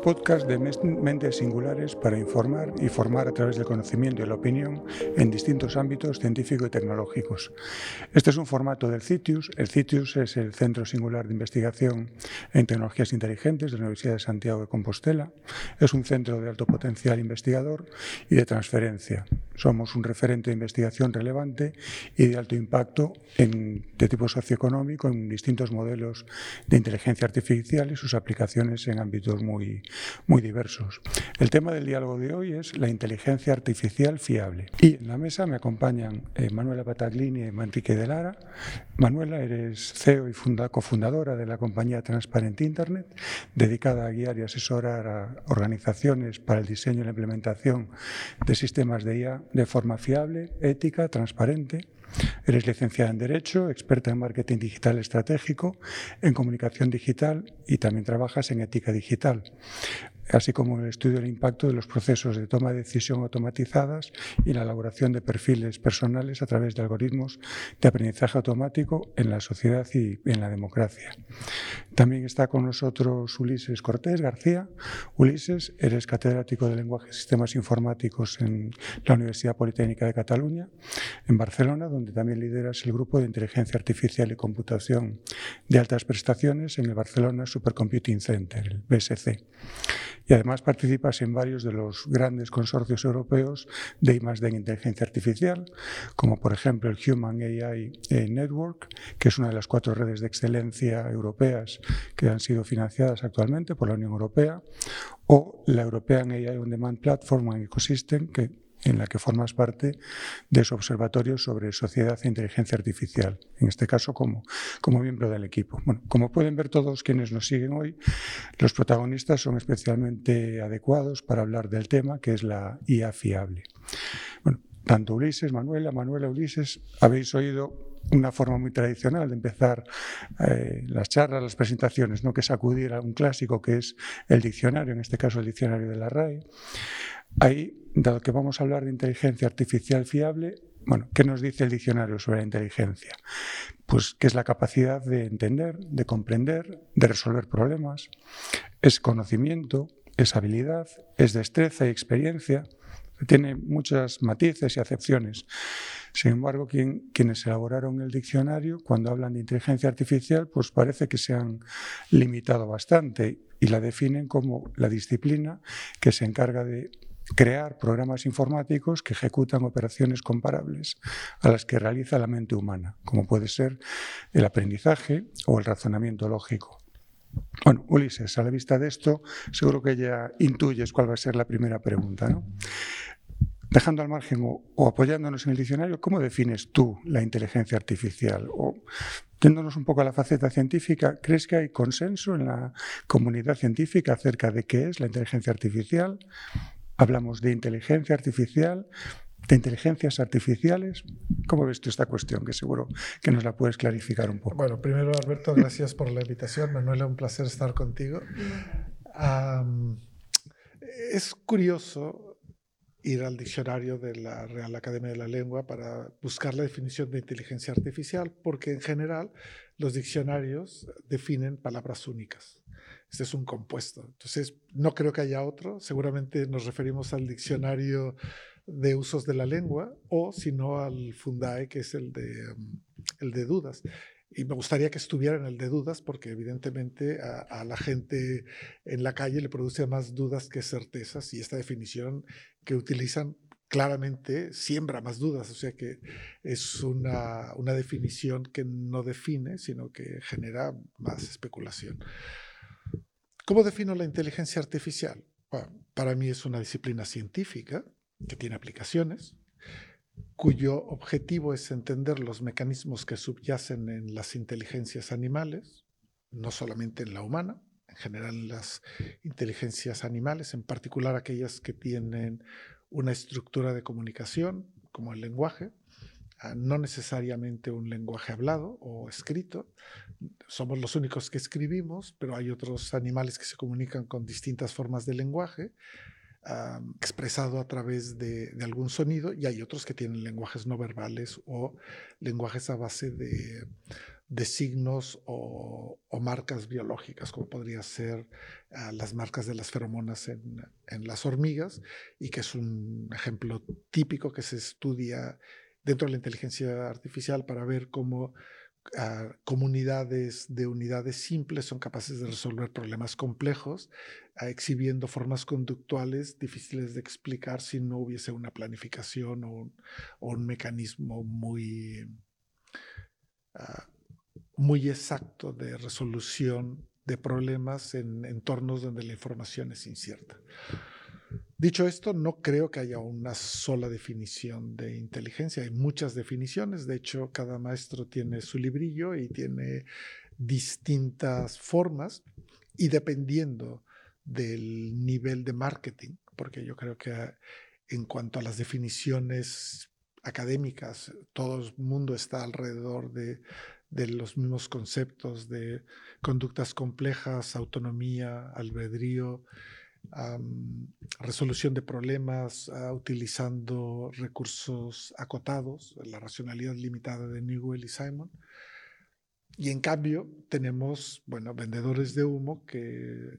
podcast de mentes singulares para informar y formar a través del conocimiento y la opinión en distintos ámbitos científicos y tecnológicos. Este es un formato del CITIUS. El CITIUS es el Centro Singular de Investigación en Tecnologías Inteligentes de la Universidad de Santiago de Compostela. Es un centro de alto potencial investigador y de transferencia. Somos un referente de investigación relevante y de alto impacto en, de tipo socioeconómico en distintos modelos de inteligencia artificial y sus aplicaciones en ámbitos muy, muy diversos. El tema del diálogo de hoy es la inteligencia artificial fiable. Y en la mesa me acompañan eh, Manuela Pataglini y Manrique de Lara. Manuela, eres CEO y cofundadora de la compañía Transparent Internet, dedicada a guiar y asesorar a organizaciones para el diseño y la implementación de sistemas de IA de forma fiable, ética, transparente. Eres licenciada en Derecho, experta en marketing digital estratégico, en comunicación digital y también trabajas en ética digital así como el estudio del impacto de los procesos de toma de decisión automatizadas y la elaboración de perfiles personales a través de algoritmos de aprendizaje automático en la sociedad y en la democracia. También está con nosotros Ulises Cortés García. Ulises, eres catedrático de lenguaje y sistemas informáticos en la Universidad Politécnica de Cataluña, en Barcelona, donde también lideras el grupo de inteligencia artificial y computación de altas prestaciones en el Barcelona Supercomputing Center, el BSC y además participas en varios de los grandes consorcios europeos de I+, de inteligencia artificial, como por ejemplo el Human AI eh, Network, que es una de las cuatro redes de excelencia europeas que han sido financiadas actualmente por la Unión Europea, o la European AI On Demand Platform and Ecosystem, que en la que formas parte de su observatorio sobre sociedad e inteligencia artificial, en este caso como, como miembro del equipo. Bueno, como pueden ver todos quienes nos siguen hoy, los protagonistas son especialmente adecuados para hablar del tema, que es la IA fiable. Bueno, tanto Ulises, Manuela, Manuela, Ulises, habéis oído una forma muy tradicional de empezar eh, las charlas, las presentaciones, ¿no? que es acudir a un clásico que es el diccionario, en este caso el diccionario de la RAE. Ahí, dado que vamos a hablar de inteligencia artificial fiable, bueno, ¿qué nos dice el diccionario sobre la inteligencia? Pues que es la capacidad de entender, de comprender, de resolver problemas, es conocimiento, es habilidad, es destreza y experiencia, tiene muchas matices y acepciones. Sin embargo, quienes elaboraron el diccionario, cuando hablan de inteligencia artificial, pues parece que se han limitado bastante y la definen como la disciplina que se encarga de crear programas informáticos que ejecutan operaciones comparables a las que realiza la mente humana, como puede ser el aprendizaje o el razonamiento lógico. Bueno, Ulises, a la vista de esto, seguro que ya intuyes cuál va a ser la primera pregunta. ¿no? Dejando al margen o, apoyándonos en el diccionario, ¿cómo defines tú la inteligencia artificial? O yéndonos un poco a la faceta científica, ¿crees que hay consenso en la comunidad científica acerca de qué es la inteligencia artificial? Hablamos de inteligencia artificial, de inteligencias artificiales. ¿Cómo ves tú esta cuestión? Que seguro que nos la puedes clarificar un poco. Bueno, primero, Alberto, gracias por la invitación. Manuela, un placer estar contigo. es curioso ir al diccionario de la Real Academia de la Lengua para buscar la definición de inteligencia artificial, porque en general los diccionarios definen palabras únicas. Este es un compuesto. Entonces, no creo que haya otro. Seguramente nos referimos al diccionario de usos de la lengua o, si no, al Fundae, que es el de, el de dudas. Y me gustaría que estuviera en el de dudas porque evidentemente a, la gente en la calle le produce más dudas que certezas y esta definición que utilizan claramente siembra más dudas, o sea que es una, una definición que no define, sino que genera más especulación. ¿Cómo defino la inteligencia artificial? para mí es una disciplina científica que tiene aplicaciones, cuyo objetivo es entender los mecanismos que subyacen en las inteligencias animales, no solamente en la humana, en general en las inteligencias animales, en particular aquellas que tienen una estructura de comunicación, como el lenguaje, no necesariamente un lenguaje hablado o escrito. Somos los únicos que escribimos, pero hay otros animales que se comunican con distintas formas de lenguaje, expresado a través de, algún sonido, y hay otros que tienen lenguajes no verbales o lenguajes a base de, de signos o, marcas biológicas, como podría ser ah, las marcas de las feromonas en, las hormigas, y que es un ejemplo típico que se estudia dentro de la inteligencia artificial para ver cómo ah, comunidades de unidades simples son capaces de resolver problemas complejos, ah, exhibiendo formas conductuales difíciles de explicar si no hubiese una planificación o un, mecanismo muy muy exacto de resolución de problemas en entornos donde la información es incierta. Dicho esto, no creo que haya una sola definición de inteligencia. Hay muchas definiciones. De hecho, cada maestro tiene su librillo y tiene distintas formas. Y dependiendo del nivel de marketing, porque yo creo que en cuanto a las definiciones académicas, todo el mundo está alrededor de de los mismos conceptos de conductas complejas, autonomía, albedrío, resolución de problemas ah, utilizando recursos acotados, la racionalidad limitada de Newell y Simon. Y en cambio tenemos, bueno, vendedores de humo que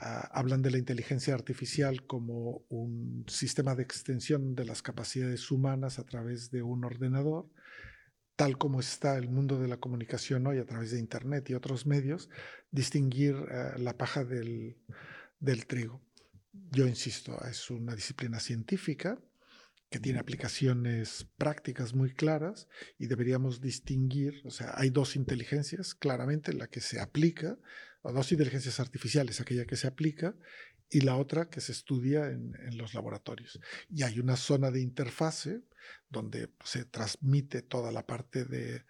ah, hablan de la inteligencia artificial como un sistema de extensión de las capacidades humanas a través de un ordenador tal como está el mundo de la comunicación hoy a través de Internet y otros medios, distinguir eh, la paja del, trigo. Yo insisto, es una disciplina científica que tiene aplicaciones prácticas muy claras y deberíamos distinguir, o sea, hay dos inteligencias, claramente la que se aplica, o dos inteligencias artificiales, aquella que se aplica y la otra que se estudia en, los laboratorios. Y hay una zona de interfase donde se transmite toda la parte de,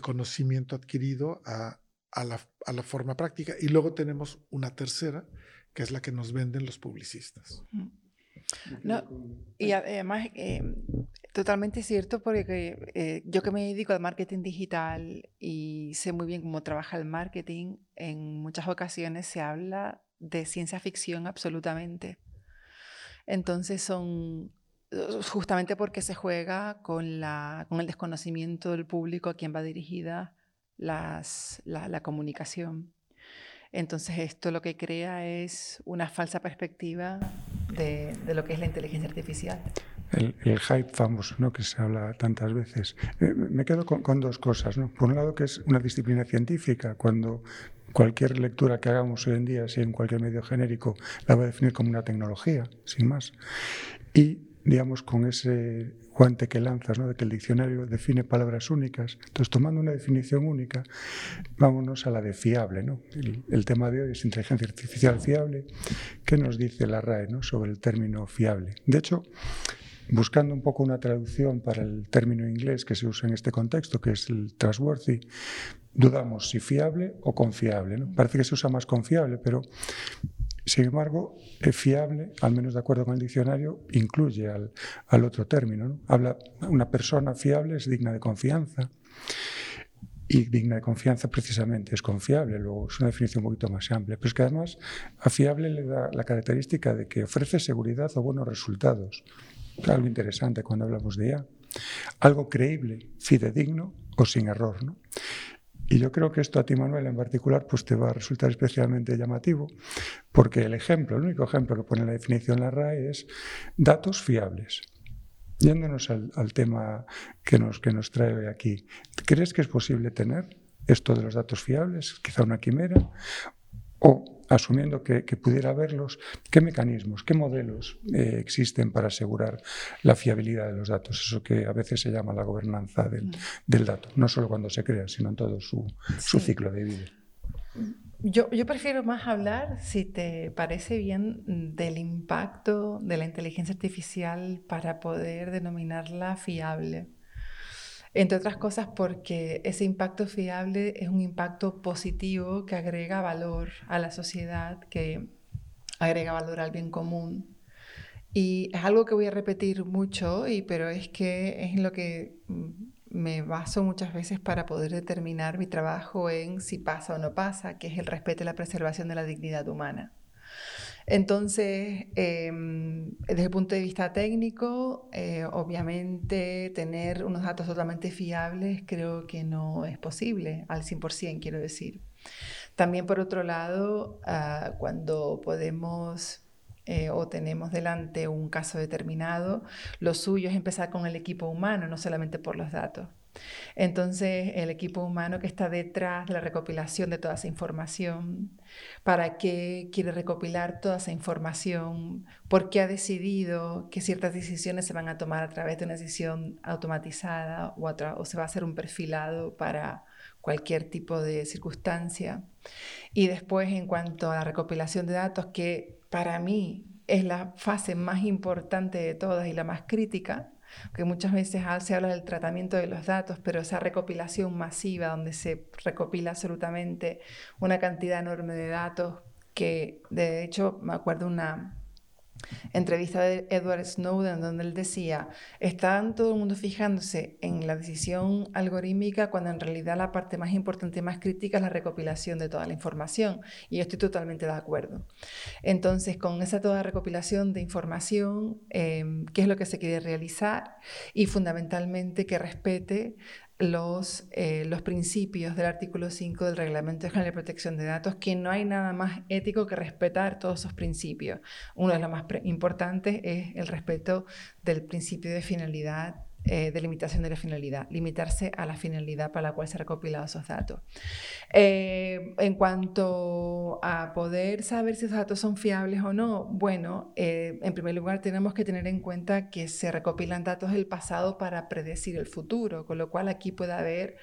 conocimiento adquirido a, la, forma práctica. Y luego tenemos una tercera, que es la que nos venden los publicistas. y además, eh, totalmente cierto, porque eh, yo que me dedico al marketing digital y sé muy bien cómo trabaja el marketing, en muchas ocasiones se habla de ciencia ficción absolutamente. Entonces son uh, justamente porque se juega con, la, con el desconocimiento del público a quien va dirigida las, la, comunicación. Entonces esto lo que crea es una falsa perspectiva de, de lo que es la inteligencia artificial. El, hype famoso, ¿no? que se habla tantas veces. Eh, me quedo con, con, dos cosas. ¿no? Por un lado, que es una disciplina científica, cuando cualquier lectura que hagamos hoy en día, si en cualquier medio genérico, la va a definir como una tecnología, sin más. Y, digamos, con ese guante que lanzas, ¿no? de que el diccionario define palabras únicas. Entonces, tomando una definición única, vámonos a la de fiable. ¿no? El, tema de hoy es inteligencia artificial fiable. ¿Qué nos dice la RAE ¿no? sobre el término fiable? De hecho, buscando un poco una traducción para el término inglés que se usa en este contexto, que es el trustworthy, dudamos si fiable o confiable. ¿no? Parece que se usa más confiable, pero sin embargo, fiable, al menos de acuerdo con el diccionario, incluye al, al otro término. ¿no? Habla, una persona fiable es digna de confianza. Y digna de confianza precisamente es confiable, luego es una definición un poquito más amplia, pero es que además a fiable le da la característica de que ofrece seguridad o buenos resultados. Algo interesante cuando hablamos de IA. Algo creíble, fidedigno o sin error. ¿no? Y yo creo que esto a ti, Manuel, en particular, pues te va a resultar especialmente llamativo, porque el ejemplo, el único ejemplo que pone la definición la RAE es datos fiables. Yéndonos al, al tema que nos, que nos trae aquí, ¿crees que es posible tener esto de los datos fiables? Quizá una quimera. ¿O asumiendo que, pudiera haberlos, ¿qué mecanismos, qué modelos eh, existen para asegurar la fiabilidad de los datos? Eso que a veces se llama la gobernanza del, mm. dato, no solo cuando se crea, sino en todo su, ciclo de vida. Yo, yo, prefiero más hablar, si te parece bien, del impacto de la inteligencia artificial para poder denominarla fiable. Entre otras cosas porque ese impacto fiable es un impacto positivo que agrega valor a la sociedad, que agrega valor al bien común. Y es algo que voy a repetir mucho, y, pero es que es en lo que mm, me baso muchas veces para poder determinar mi trabajo en si pasa o no pasa, que es el respeto y la preservación de la dignidad humana. Entonces, em, desde el punto de vista técnico, eh, obviamente tener unos datos totalmente fiables creo que no es posible, al 100% quiero decir. También por otro lado, ah, cuando podemos eh, o tenemos delante un caso determinado, lo suyo es empezar con el equipo humano, no solamente por los datos. Entonces, el equipo humano que está detrás de la recopilación de toda esa información, ¿para qué quiere recopilar toda esa información? ¿Por qué ha decidido que ciertas decisiones se van a tomar a través de una decisión automatizada o, se va a hacer un perfilado para cualquier tipo de circunstancia? Y después, en cuanto a la recopilación de datos, que para mí es la fase más importante de todas y la más crítica, que muchas veces se habla del tratamiento de los datos, pero esa recopilación masiva donde se recopila absolutamente una cantidad enorme de datos que de hecho me acuerdo una entrevista de Edward Snowden donde él decía, están todo el mundo fijándose en la decisión algorítmica cuando en realidad la parte más importante y más crítica es la recopilación de toda la información. Y yo estoy totalmente de acuerdo. Entonces, con esa toda recopilación de información, em, ¿qué es lo que se quiere realizar? Y fundamentalmente que respete los, eh, los principios del artículo 5 del Reglamento General de Protección de Datos, que no hay nada más ético que respetar todos esos principios. Uno de los más importantes es el respeto del principio de finalidad eh, de la finalidad, limitarse a la finalidad para la cual se han recopilado esos datos. Eh, en cuanto a poder saber si esos datos son fiables o no, bueno, eh, en primer lugar tenemos que tener en cuenta que se recopilan datos del pasado para predecir el futuro, con lo cual aquí puede haber,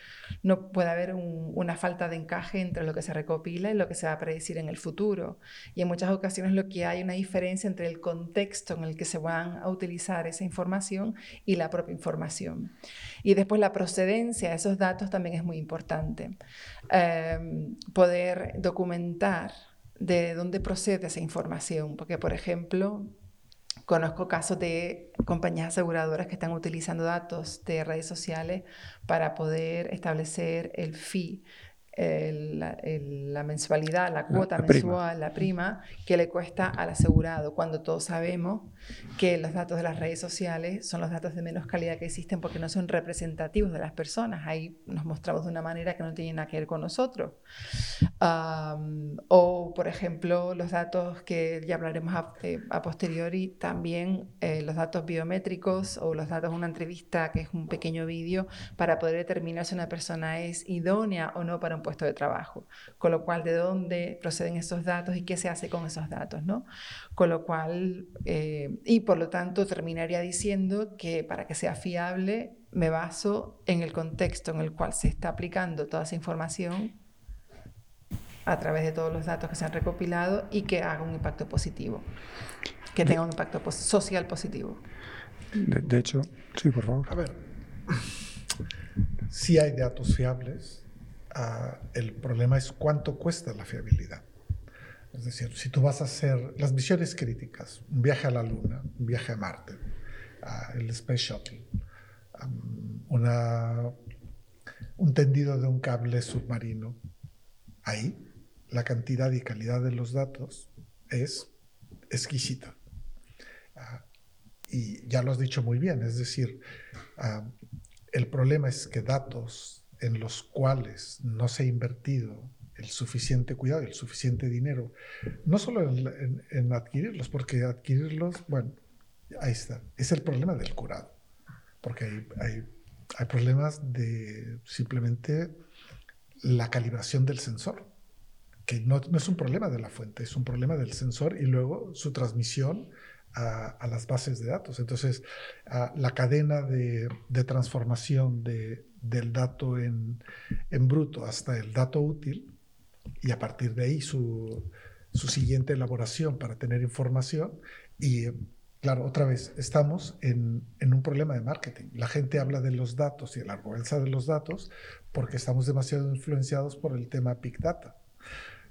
no puede haber una falta de encaje entre lo que se recopila y lo que se va a predecir en el futuro. Y en muchas ocasiones lo que hay una diferencia entre el contexto en el que se van a utilizar esa información y la propia información y después la procedencia de esos datos también es muy importante. Em, poder documentar de dónde procede esa información, porque por ejemplo, Conozco casos de compañías aseguradoras que están utilizando datos de redes sociales para poder establecer el fee la mensualidad, la cuota mensual, la prima que le cuesta al asegurado, cuando todos sabemos que los datos de las redes sociales son los datos de menos calidad que existen porque no son representativos de las personas. Ahí nos mostramos de una manera que no tiene nada que ver con nosotros. o, por ejemplo, los datos que ya hablaremos a, eh, posteriori, también eh, los datos biométricos o los datos de una entrevista, que es un pequeño vídeo, para poder determinar si una persona es idónea o no para un puesto de trabajo. Con lo cual, de dónde proceden esos datos y qué se hace con esos datos, ¿no? Con lo cual, eh, y por lo tanto, terminaría diciendo que para que sea fiable, me baso en el contexto en el cual se está aplicando toda esa información a través de todos los datos que se han recopilado y que haga un impacto positivo, que tenga un impacto social positivo. De, de hecho, sí, por favor. A ver, si hay datos fiables, el problema es cuánto cuesta la fiabilidad. Es decir, si tú vas a hacer las misiones críticas, un viaje a la Luna, un viaje a Marte, el Space Shuttle, una, un tendido de un cable submarino, ahí la cantidad y calidad de los datos es exquisita. Ah, y ya lo has dicho muy bien, es decir, el problema es que datos en los cuales no se ha invertido el suficiente cuidado el suficiente dinero, no solo en, adquirirlos, porque adquirirlos, bueno, ahí está, es el problema del curado, porque hay, hay, problemas de simplemente la calibración del sensor, que no, no, es un problema de la fuente, es un problema del sensor y luego su transmisión a, las bases de datos. Entonces, la cadena de, de transformación de, del dato en, bruto hasta el dato útil y a partir de ahí su, siguiente elaboración para tener información. Y claro, otra vez, estamos en, un problema de marketing. La gente habla de los datos y de la arrogancia de los datos porque estamos demasiado influenciados por el tema Big Data.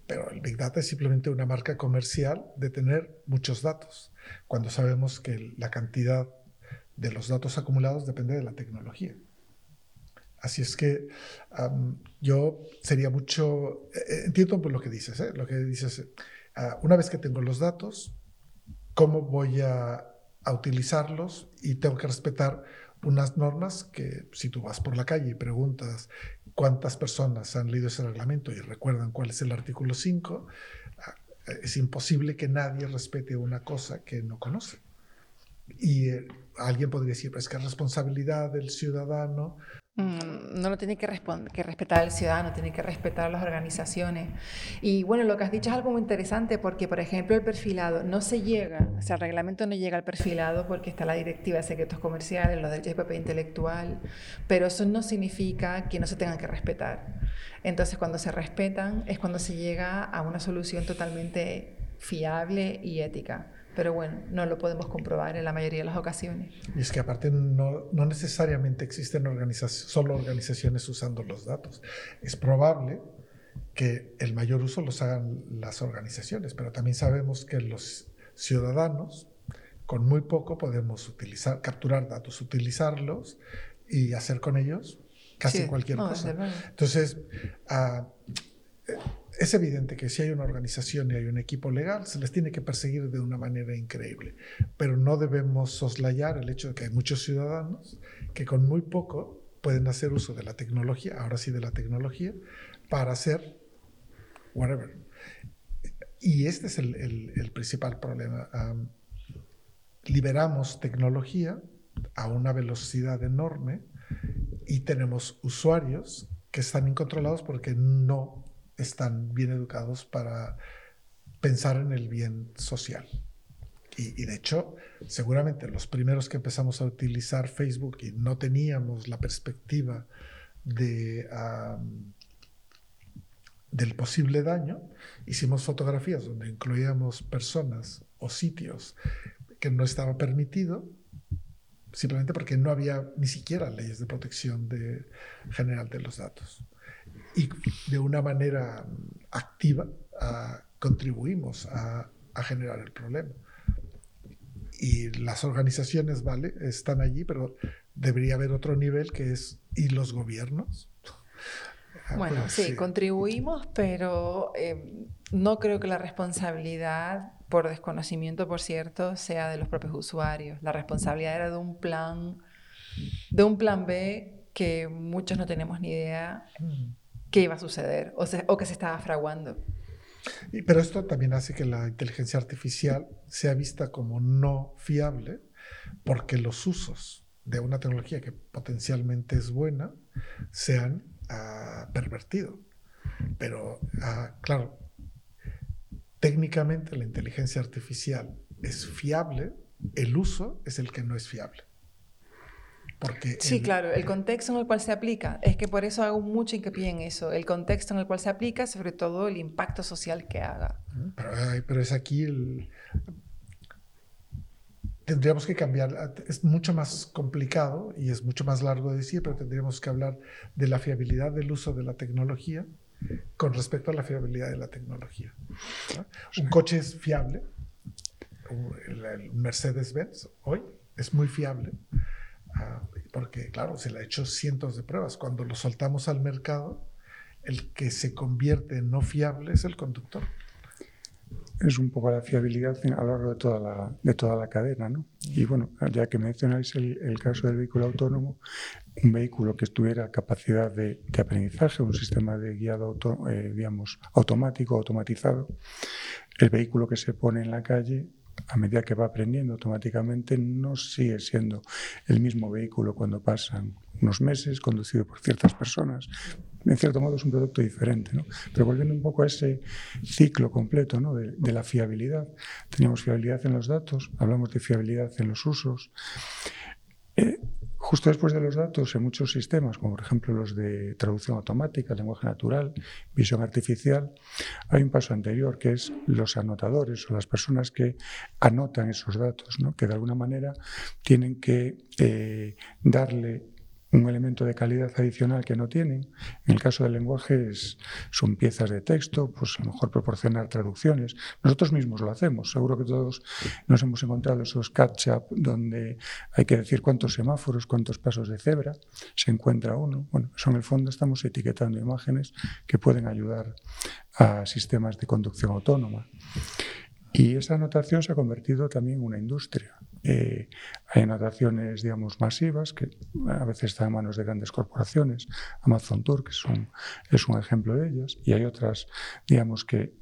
Pero el Big Data es simplemente una marca comercial de tener muchos datos, cuando sabemos que la cantidad de los datos acumulados depende de la tecnología. Así es que yo sería mucho, eh, entiendo por lo que dices, ¿eh? lo que dices, ah, una vez que tengo los datos, ¿cómo voy a, a utilizarlos? Y tengo que respetar unas normas que si tú vas por la calle y preguntas cuántas personas han leído ese reglamento y recuerdan cuál es el artículo 5, ah, es imposible que nadie respete una cosa que no conoce. Y eh, alguien podría decir, pero es que es responsabilidad del ciudadano no lo tiene que, que, respetar al ciudadano, tiene que respetar las organizaciones. Y bueno, lo que has dicho es algo muy interesante porque, por ejemplo, el perfilado no se llega, o sea, el reglamento no llega al perfilado porque está la directiva de secretos comerciales, lo del JPP intelectual, pero eso no significa que no se tengan que respetar. Entonces, cuando se respetan es cuando se llega a una solución totalmente fiable y ética pero bueno, no lo podemos comprobar en la mayoría de las ocasiones. Y es que aparte no, no necesariamente existen organizaciones, solo organizaciones usando los datos. Es probable que el mayor uso los hagan las organizaciones, pero también sabemos que los ciudadanos con muy poco podemos utilizar, capturar datos, utilizarlos y hacer con ellos casi cualquier cosa. Entonces, uh, es evidente que si hay una organización y hay un equipo legal, se les tiene que perseguir de una manera increíble, pero no debemos soslayar el hecho de que hay muchos ciudadanos que con muy poco pueden hacer uso de la tecnología, ahora sí de la tecnología, para hacer whatever. Y este es el, principal problema. liberamos tecnología a una velocidad enorme y tenemos usuarios que están incontrolados porque no están bien educados para pensar en el bien social. Y, de hecho, seguramente los primeros que empezamos a utilizar Facebook y no teníamos la perspectiva de, del posible daño, hicimos fotografías donde incluíamos personas o sitios que no estaba permitido, simplemente porque no había ni siquiera leyes de protección general de los datos y de una manera activa contribuimos a, generar el problema. Y las organizaciones, ¿vale? Están allí, pero debería haber otro nivel que es, ¿y los gobiernos? Ah, bueno, pues sí, contribuimos, pero eh, no creo que la responsabilidad, por desconocimiento, por cierto, sea de los propios usuarios. La responsabilidad era de un plan, de un plan B que muchos no tenemos ni idea qué iba a suceder o, o que se estaba fraguando. pero esto también hace que la inteligencia artificial sea vista como no fiable porque los usos de una tecnología que potencialmente es buena se han ah, pervertido. Pero, ah, claro, técnicamente la inteligencia artificial es fiable, el uso es el que no es fiable sí, claro, el contexto en el cual se aplica. Es que por eso hago mucho hincapié en eso. El contexto en el cual se aplica, sobre todo el impacto social que haga. Pero, es aquí el... Tendríamos que cambiar, es mucho más complicado y es mucho más largo de decir, pero tendríamos que hablar de la fiabilidad del uso de la tecnología con respecto a la fiabilidad de la tecnología. Un coche es fiable, el Mercedes-Benz hoy es muy fiable, porque claro, se le ha hecho cientos de pruebas. Cuando lo soltamos al mercado, el que se convierte en no fiable es el conductor. Es un poco la fiabilidad a lo largo de toda la, de toda la cadena. ¿no? Y bueno, ya que mencionáis el, el caso del vehículo autónomo, un vehículo que tuviera capacidad de, de aprendizaje, un sistema de guiado eh, digamos, automático, automatizado, el vehículo que se pone en la calle a medida que va aprendiendo automáticamente, no sigue siendo el mismo vehículo cuando pasan unos meses, conducido por ciertas personas. En cierto modo es un producto diferente, ¿no? Pero volviendo un poco a ese ciclo completo ¿no? de, de la fiabilidad, teníamos fiabilidad en los datos, hablamos de fiabilidad en los usos. Justo después de los datos, en muchos sistemas, como por ejemplo los de traducción automática, lenguaje natural, visión artificial, hay un paso anterior que es los anotadores o las personas que anotan esos datos, ¿no? que de alguna manera tienen que eh, darle un elemento de calidad adicional que no tienen. En el caso del lenguaje son piezas de texto, pues a lo mejor proporcionar traducciones. Nosotros mismos lo hacemos. Seguro que todos nos hemos encontrado esos catch-up donde hay que decir cuántos semáforos, cuántos pasos de cebra se encuentra uno. Bueno, eso en el fondo estamos etiquetando imágenes que pueden ayudar a sistemas de conducción autónoma. Y esa anotación se ha convertido también en una industria. Eh, hay anotaciones, digamos, masivas que a veces están en manos de grandes corporaciones, Amazon Tour, que es un, es un ejemplo de ellas, y hay otras, digamos, que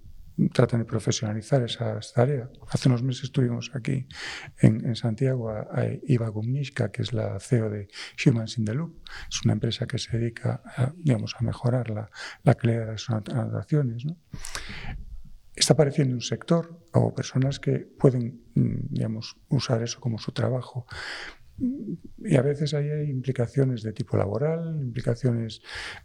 tratan de profesionalizar esas tareas. Hace unos meses estuvimos aquí en, en Santiago a, a Iva Gumnishka, que es la CEO de Humans in the Loop. Es una empresa que se dedica a, digamos, a mejorar la, la calidad de las anotaciones. ¿no? Está apareciendo un sector o personas que pueden, mm, digamos, usar eso como su trabajo. Y a veces hay implicaciones de tipo laboral, implicaciones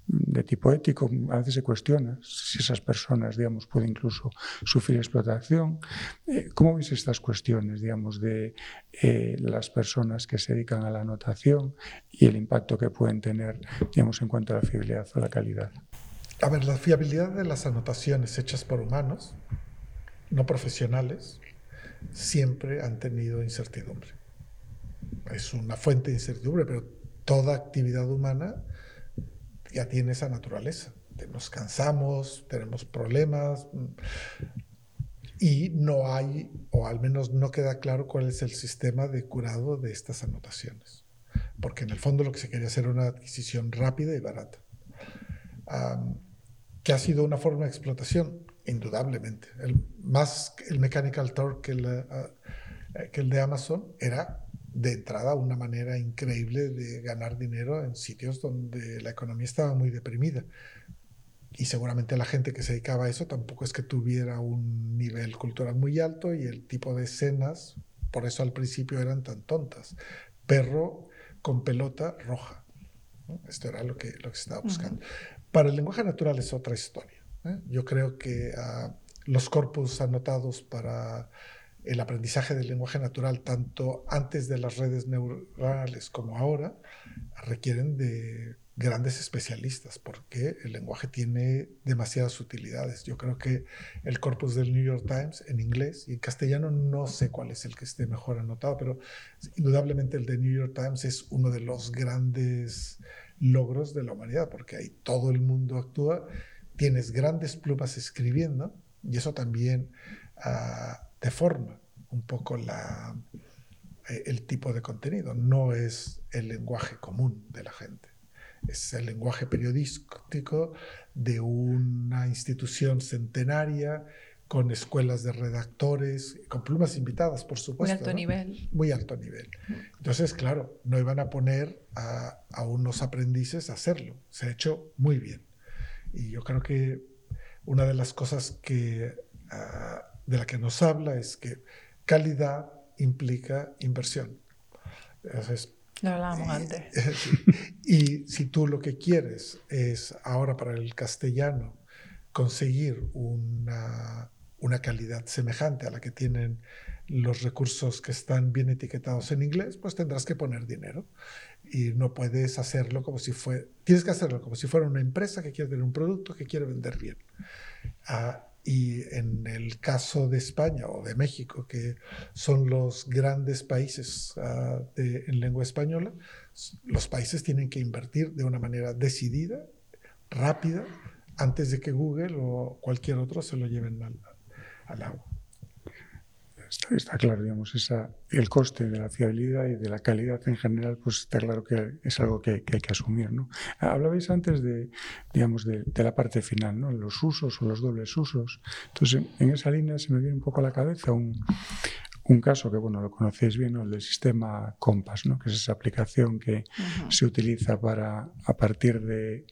de tipo ético. A veces se cuestiona si esas personas, digamos, pueden incluso sufrir explotación. Eh, ¿Cómo veis estas cuestiones, digamos, de eh, las personas que se dedican a la anotación y el impacto que pueden tener, digamos, en cuanto a la fiabilidad o la calidad? A ver, la fiabilidad de las anotaciones hechas por humanos, no profesionales, siempre han tenido incertidumbre. Es una fuente de incertidumbre, pero toda actividad humana ya tiene esa naturaleza. Nos cansamos, tenemos problemas y no hay, o al menos no queda claro cuál es el sistema de curado de estas anotaciones. Porque en el fondo lo que se quería hacer era una adquisición rápida y barata que ha sido una forma de explotación, indudablemente. El, más el Mechanical Turk que el, ah, que el de Amazon era de entrada una manera increíble de ganar dinero en sitios donde la economía estaba muy deprimida. Y seguramente la gente que se dedicaba a eso tampoco es que tuviera un nivel cultural muy alto y el tipo de escenas, por eso al principio eran tan tontas. Perro con pelota roja. Esto era lo que, lo que se estaba buscando. Para el lenguaje natural es otra historia. ¿eh? Yo creo que uh, los corpus anotados para el aprendizaje del lenguaje natural, tanto antes de las redes neuronales como ahora, requieren de grandes especialistas porque el lenguaje tiene demasiadas utilidades. Yo creo que el corpus del New York Times en inglés y en castellano no sé cuál es el que esté mejor anotado, pero indudablemente el de New York Times es uno de los grandes logros de la humanidad, porque ahí todo el mundo actúa, tienes grandes plumas escribiendo y eso también uh, deforma un poco eh, el tipo de contenido. No es el lenguaje común de la gente, es el lenguaje periodístico de una institución centenaria con escuelas de redactores, con plumas invitadas, por supuesto. Muy alto nivel. Muy alto nivel. Entonces, claro, no iban a poner a, a, unos aprendices a hacerlo. Se ha hecho muy bien. Y yo creo que una de las cosas que, uh, de la que nos habla es que calidad implica inversión. Entonces, lo hablábamos antes. Y si tú lo que quieres es ahora para el castellano conseguir una una calidad semejante a la que tienen los recursos que están bien etiquetados en inglés, pues tendrás que poner dinero. Y no puedes hacerlo como si fuera, tienes que hacerlo como si fuera una empresa que quiere tener un producto que quiere vender bien. Ah, y en el caso de España o de México, que son los grandes países uh, de, en lengua española, los países tienen que invertir de una manera decidida, rápida, antes de que Google o cualquier otro se lo lleven al, al agua. Está, está, claro, digamos, esa, el coste de la fiabilidad y de la calidad en general, pues está claro que es algo que, que hay que asumir. ¿no? Hablabais antes de, digamos, de, de, la parte final, ¿no? los usos o los dobles usos. Entonces, en, en esa línea se me viene un poco a la cabeza un, un caso que, bueno, lo conocéis bien, ¿no? el del sistema Compass, ¿no? que es esa aplicación que uh -huh. se utiliza para, a partir de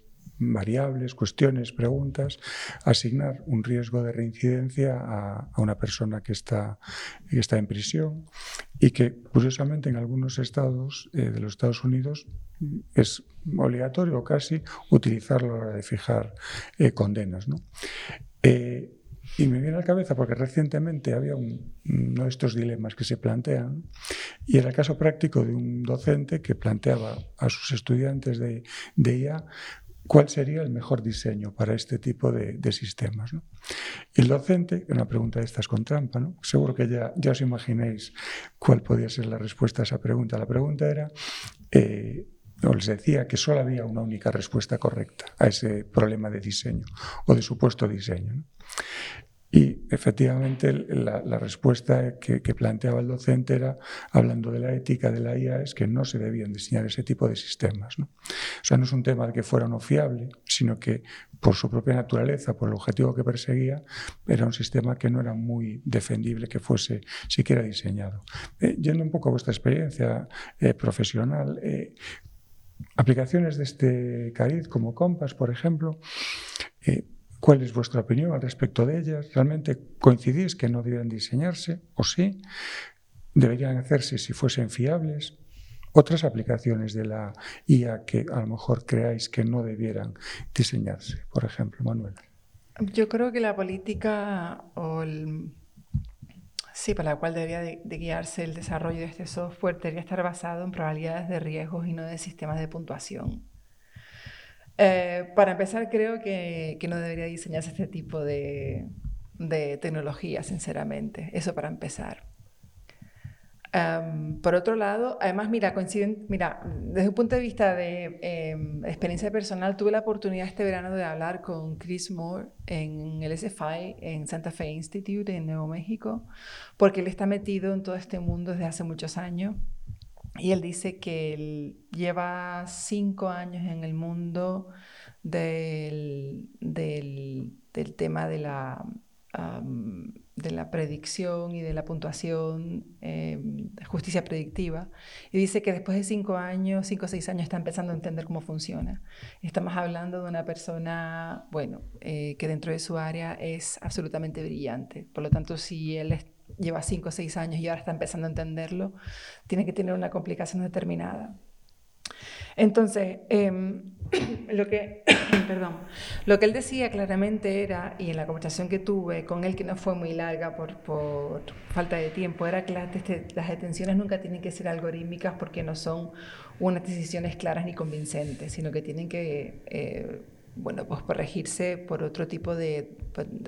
variables, cuestiones, preguntas, asignar un riesgo de reincidencia a, a una persona que está, que está, en prisión y que, curiosamente, en algunos estados eh, de los Estados Unidos es obligatorio casi utilizarlo a la hora de fijar eh, condenas. ¿no? Eh, Y me viene a la cabeza porque recientemente había uno de estos dilemas que se plantean y era el caso práctico de un docente que planteaba a sus estudiantes de, de IA cuál sería el mejor diseño para este tipo de, sistemas. Y el docente, una pregunta de estas con trampa, ¿no? seguro que ya, ya os imaginéis cuál podía ser la respuesta a esa pregunta. La pregunta era, eh, o les decía que solo había una única respuesta correcta a ese problema de diseño o de supuesto diseño. Y efectivamente la, respuesta que, planteaba el docente era, hablando de la ética de la IA, es que no se debían diseñar ese tipo de sistemas. ¿no? O sea, no es un tema de que fuera no fiable, sino que por su propia naturaleza, por el objetivo que perseguía, era un sistema que no era muy defendible que fuese siquiera diseñado. Eh, yendo un poco a vuestra experiencia eh, profesional, eh, aplicaciones de este cariz como Compass, por ejemplo, ¿Cuál es vuestra opinión al respecto de ellas? ¿Realmente coincidís que no debieran diseñarse o sí? ¿Deberían hacerse si fuesen fiables? Otras aplicaciones de la IA que a lo mejor creáis que no debieran diseñarse, por ejemplo, Manuel. Yo creo que la política o sí, para la cual debería de, guiarse el desarrollo de este software debería estar basado en probabilidades de riesgos y no de sistemas de puntuación. Eh, para empezar, creo que, que, no debería diseñarse este tipo de, de tecnología, sinceramente. Eso para empezar. por otro lado, además, mira, coinciden, mira, desde un punto de vista de em, experiencia personal, tuve la oportunidad este verano de hablar con Chris Moore en el SFI, en Santa Fe Institute, en Nuevo México, porque él está metido en todo este mundo desde hace muchos años. Y él dice que él lleva cinco años en el mundo del, del, tema de la, de la predicción y de la puntuación, eh, justicia predictiva. Y dice que después de cinco años, cinco o seis años, está empezando a entender cómo funciona. Estamos hablando de una persona, bueno, eh, que dentro de su área es absolutamente brillante. Por lo tanto, si él lleva cinco o seis años y ahora está empezando a entenderlo, tiene que tener una complicación determinada. Entonces, em, lo, que, perdón, lo que él decía claramente era, y en la conversación que tuve con él, que no fue muy larga por, por falta de tiempo, era que las, las detenciones nunca tienen que ser algorítmicas porque no son unas decisiones claras ni convincentes, sino que tienen que eh, bueno, pues corregirse por otro tipo de,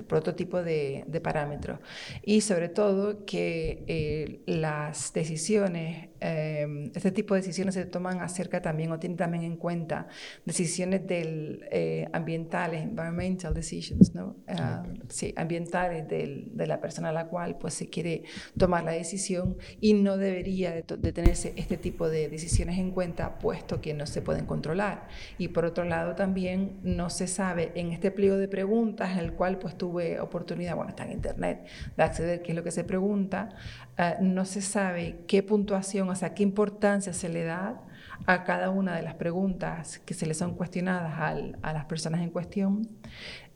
por otro tipo de, parámetros. Y sobre todo que eh, las decisiones, eh, este tipo de decisiones se toman acerca también o tienen también en cuenta decisiones del, eh, ambientales, environmental decisions, ¿no? Ah, sí, ambientales del, de la persona a la cual pues se quiere tomar la decisión y no debería de, de tenerse este tipo de decisiones en cuenta puesto que no se pueden controlar. Y por otro lado también no se sabe en este pliego de preguntas, en el cual pues tuve oportunidad, bueno, está en internet, de acceder qué es lo que se pregunta, eh, no se sabe qué puntuación, o sea, qué importancia se le da a cada una de las preguntas que se le son cuestionadas a las personas en cuestión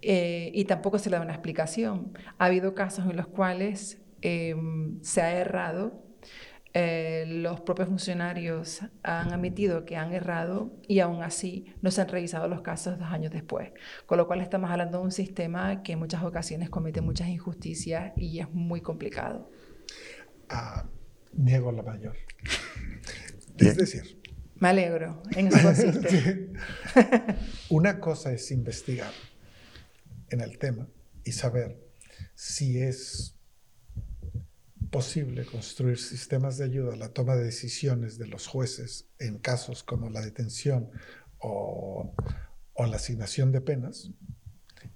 eh, y tampoco se le da una explicación. Ha habido casos en los cuales em, se ha errado eh, los propios funcionarios han admitido que han errado y aún así no se han revisado los casos dos años después. Con lo cual estamos hablando de un sistema que en muchas ocasiones comete muchas injusticias y es muy complicado. Ah, niego la mayor. Es decir... Me alegro, en eso consiste. Una cosa es investigar en el tema y saber si es posible construir sistemas de ayuda a la toma de decisiones de los jueces en casos como la detención o, la asignación de penas.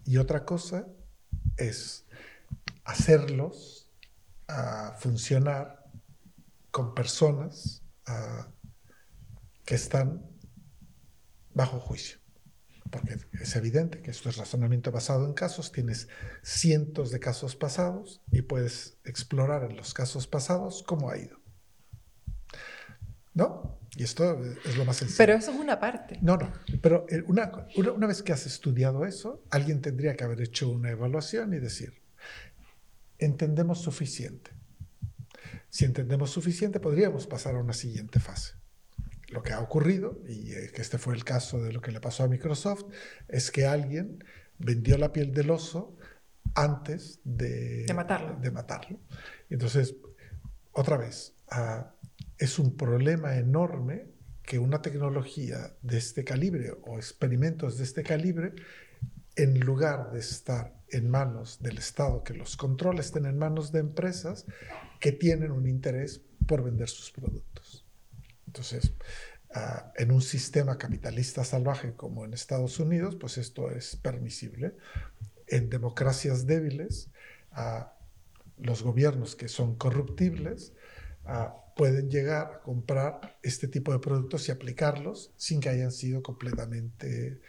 Y otra cosa es hacerlos a funcionar con personas que están bajo juicio porque es evidente que esto es razonamiento basado en casos, tienes cientos de casos pasados y puedes explorar en los casos pasados cómo ha ido. ¿No? Y esto es lo más sencillo. Pero eso es una parte. No, no. Pero eh, una, una, vez que has estudiado eso, alguien tendría que haber hecho una evaluación y decir, entendemos suficiente. Si entendemos suficiente, podríamos pasar a una siguiente fase lo que ha ocurrido, y que este fue el caso de lo que le pasó a Microsoft, es que alguien vendió la piel del oso antes de, matarlo. de matarlo. Entonces, otra vez, ah, es un problema enorme que una tecnología de este calibre o experimentos de este calibre, en lugar de estar en manos del Estado, que los controles estén en manos de empresas que tienen un interés por vender sus productos. Entonces, ah, en un sistema capitalista salvaje como en Estados Unidos, pues esto es permisible. En democracias débiles, ah, los gobiernos que son corruptibles ah, pueden llegar a comprar este tipo de productos y aplicarlos sin que hayan sido completamente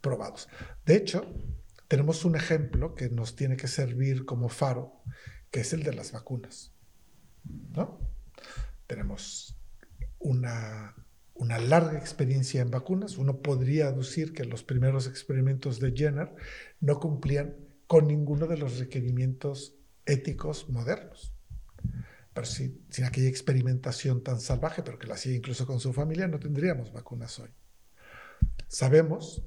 probados. De hecho, tenemos un ejemplo que nos tiene que servir como faro, que es el de las vacunas. ¿no? Tenemos una, una larga experiencia en vacunas. Uno podría aducir que los primeros experimentos de Jenner no cumplían con ninguno de los requerimientos éticos modernos. Pero si, sin aquella experimentación tan salvaje, pero que la hacía incluso con su familia, no tendríamos vacunas hoy. Sabemos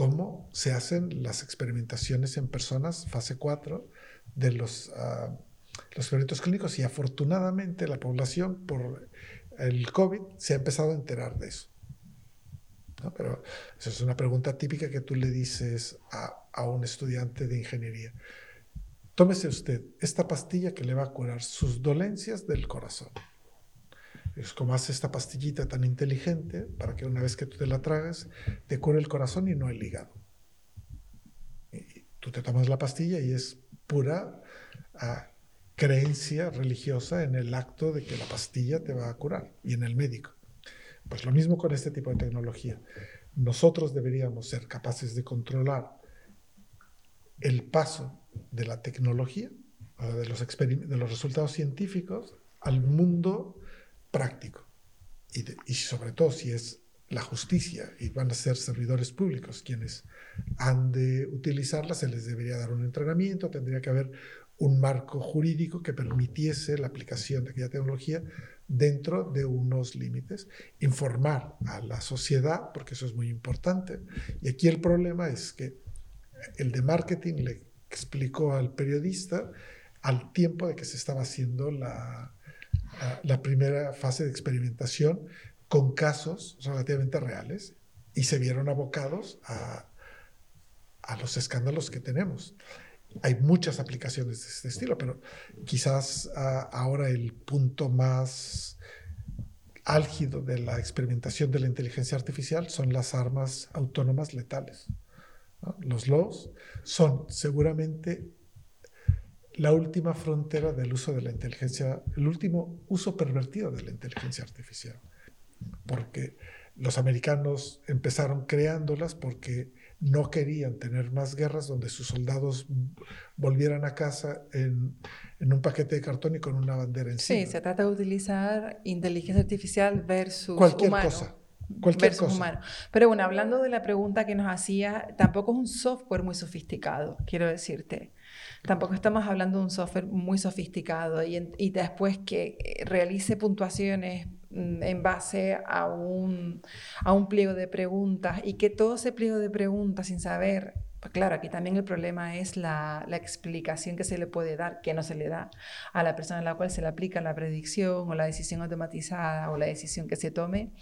cómo se hacen las experimentaciones en personas, fase 4, de los, uh, los experimentos clínicos y afortunadamente la población por el COVID se ha empezado a enterar de eso. Pero eso es una pregunta típica que tú le dices a un estudiante de ingeniería. Tómese usted esta pastilla que le va a curar sus dolencias del corazón. Es como hace esta pastillita tan inteligente para que una vez que tú te la tragas, te cure el corazón y no el hígado. Tú te tomas la pastilla y es pura ah, creencia religiosa en el acto de que la pastilla te va a curar y en el médico. Pues lo mismo con este tipo de tecnología. Nosotros deberíamos ser capaces de controlar el paso de la tecnología, de los, de los resultados científicos, al mundo práctico. Y, sobre todo si es la justicia y van a ser servidores públicos quienes han de utilizarla, se les debería dar un entrenamiento, tendría que haber un marco jurídico que permitiese la aplicación de aquella tecnología dentro de unos límites, informar a la sociedad, porque eso es muy importante. Y aquí el problema es que el de marketing le explicó al periodista al tiempo de que se estaba haciendo la, la primera fase de experimentación con casos relativamente reales y se vieron abocados a, los escándalos que tenemos. Hay muchas aplicaciones de este estilo, pero quizás ahora el punto más álgido de la experimentación de la inteligencia artificial son las armas autónomas letales. Los LOS son seguramente la última frontera del uso de la inteligencia, el último uso pervertido de la inteligencia artificial. Porque los americanos empezaron creándolas porque no querían tener más guerras donde sus soldados volvieran a casa en, un paquete de cartón y con una bandera encima. Sí, se trata de utilizar inteligencia artificial versus Cualquier cosa. Cualquier cosa. humano. Pero bueno, hablando de la pregunta que nos hacía, tampoco es un software muy sofisticado, quiero decirte. Tampoco estamos hablando de un software muy sofisticado y, después que eh, realice puntuaciones mm, en base a un, a un pliego de preguntas y que todo ese pliego de preguntas sin saber pues claro, aquí también el problema es la, la, explicación que se le puede dar, que no se le da a la persona a la cual se le aplica la predicción o la decisión automatizada o la decisión que se tome.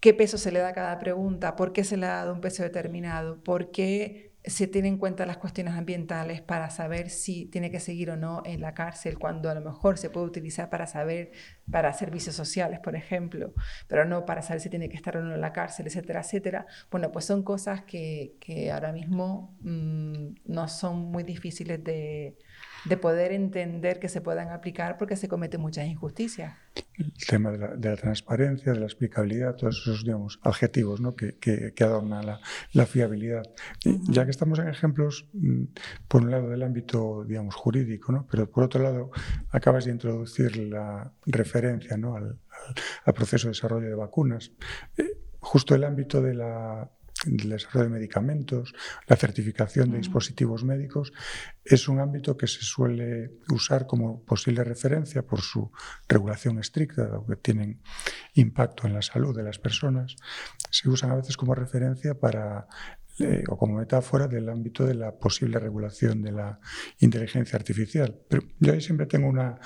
¿Qué peso se le da a cada pregunta? ¿Por qué se le ha dado un peso determinado? ¿Por qué se tienen en cuenta las cuestiones ambientales para saber si tiene que seguir o no en la cárcel, cuando a lo mejor se puede utilizar para saber, para servicios sociales, por ejemplo, pero no para saber si tiene que estar o no en la cárcel, etcétera, etcétera. Bueno, pues son cosas que, que ahora mismo mm, no son muy difíciles de, de poder entender que se puedan aplicar porque se cometen muchas injusticias. El tema de la, transparencia, de la explicabilidad, todos esos digamos, adjetivos ¿no? que, que, adornan la, la fiabilidad. Ya que estamos en ejemplos, mm, por un lado del ámbito digamos, jurídico, ¿no? pero por otro lado acabas de introducir la referencia ¿no? al, al, proceso de desarrollo de vacunas. Eh, justo el ámbito de la el desarrollo de medicamentos, la certificación de dispositivos médicos, es un ámbito que se suele usar como posible referencia por su regulación estricta, dado que tienen impacto en la salud de las personas. Se usan a veces como referencia para eh, o como metáfora del ámbito de la posible regulación de la inteligencia artificial. Pero yo ahí siempre tengo una,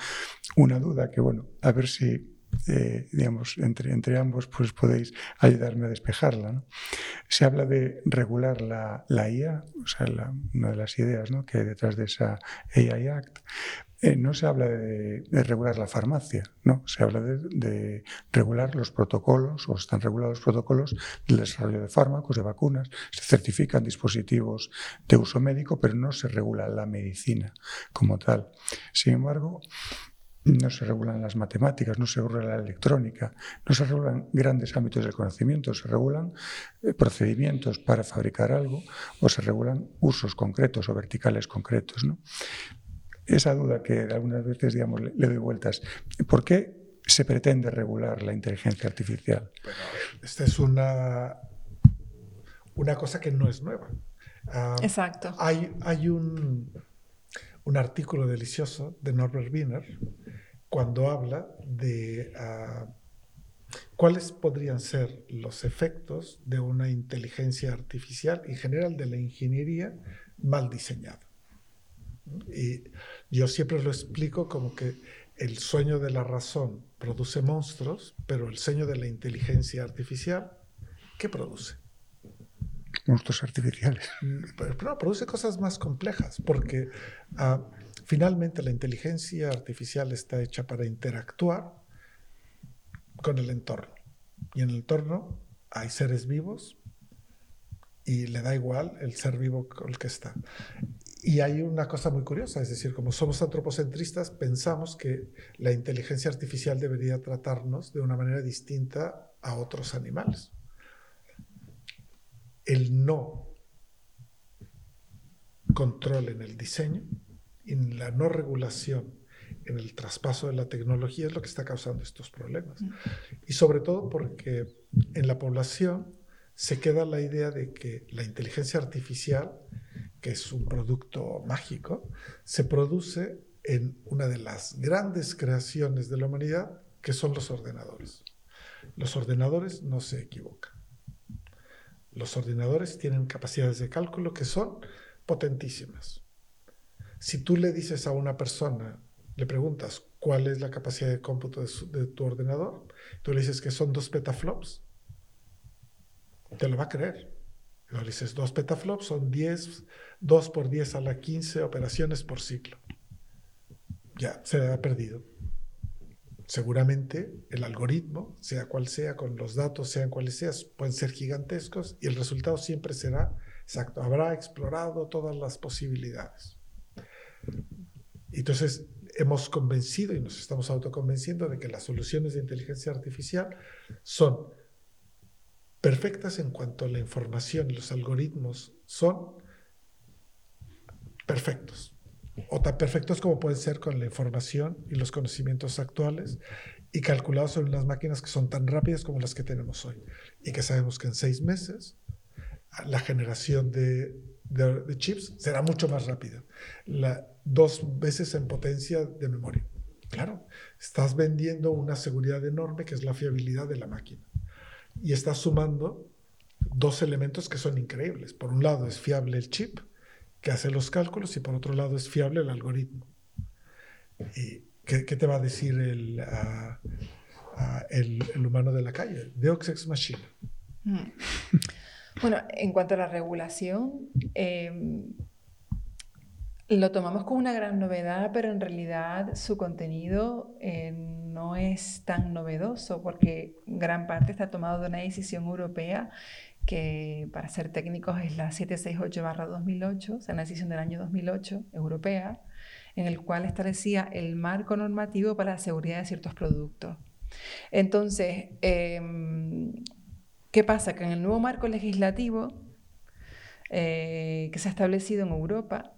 una duda que, bueno, a ver si eh, digamos, entre, entre ambos, pues podéis ayudarme a despejarla. Se habla de regular la, la IA, o sea, una de las ideas ¿no? que hay detrás de esa AI Act. Eh, no se habla de, regular la farmacia, no, se habla de, de, regular los protocolos, o están regulados los protocolos del desarrollo de fármacos, de vacunas, se certifican dispositivos de uso médico, pero no se regula la medicina como tal. Sin embargo, no se regulan las matemáticas, no se regula la electrónica, no se regulan grandes ámbitos del conocimiento, se regulan eh, procedimientos para fabricar algo o se regulan usos concretos o verticales concretos. ¿no? Esa duda que algunas veces digamos, le, doy vueltas, ¿por qué se pretende regular la inteligencia artificial? esta es una, una cosa que no es nueva. Ah, Exacto. Hay, hay un, un artículo delicioso de Norbert Wiener cuando habla de uh, cuáles podrían ser los efectos de una inteligencia artificial, en general de la ingeniería, mal diseñada. Y yo siempre lo explico como que el sueño de la razón produce monstruos, pero el sueño de la inteligencia artificial, ¿qué produce? Monstruos artificiales. Pero, no, produce cosas más complejas, porque uh, finalmente la inteligencia artificial está hecha para interactuar con el entorno. Y en el entorno hay seres vivos y le da igual el ser vivo con el que está. Y hay una cosa muy curiosa, es decir, como somos antropocentristas, pensamos que la inteligencia artificial debería tratarnos de una manera distinta a otros animales el no control en el diseño, en la no regulación, en el traspaso de la tecnología es lo que está causando estos problemas. Mm. Y sobre todo porque en la población se queda la idea de que la inteligencia artificial, que es un producto mágico, se produce en una de las grandes creaciones de la humanidad, que son los ordenadores. Los ordenadores no se equivocan. Los ordenadores tienen capacidades de cálculo que son potentísimas. Si tú le dices a una persona, le preguntas cuál es la capacidad de cómputo de, tu ordenador, tú le dices que son dos petaflops, te lo va a creer. Le dices dos petaflops son 10, 2 por 10 a la 15 operaciones por ciclo. Ya, se ha perdido seguramente el algoritmo, sea cual sea, con los datos, sean cuales sean, pueden ser gigantescos y el resultado siempre será exacto. Habrá explorado todas las posibilidades. Entonces, hemos convencido y nos estamos autoconvenciendo de que las soluciones de inteligencia artificial son perfectas en cuanto a la información y los algoritmos son perfectos o tan perfectos como pueden ser con la información y los conocimientos actuales y calculados sobre unas máquinas que son tan rápidas como las que tenemos hoy y que sabemos que en seis meses la generación de, de, chips será mucho más rápida, la, dos veces en potencia de memoria. Claro, estás vendiendo una seguridad enorme que es la fiabilidad de la máquina y estás sumando dos elementos que son increíbles. Por un lado es fiable el chip, que hace los cálculos y por otro lado es fiable el algoritmo. ¿Y qué, te va a decir el, el, humano de la calle? Deux ex machina. Mm. Bueno, en cuanto a la regulación, em, lo tomamos como una gran novedad, pero en realidad su contenido eh, no es tan novedoso porque gran parte está tomado de una decisión europea que para ser técnicos es la 768-2008, o sea, una decisión del año 2008 europea, en el cual establecía el marco normativo para la seguridad de ciertos productos. Entonces, em, ¿qué pasa? Que en el nuevo marco legislativo eh, que se ha establecido en Europa,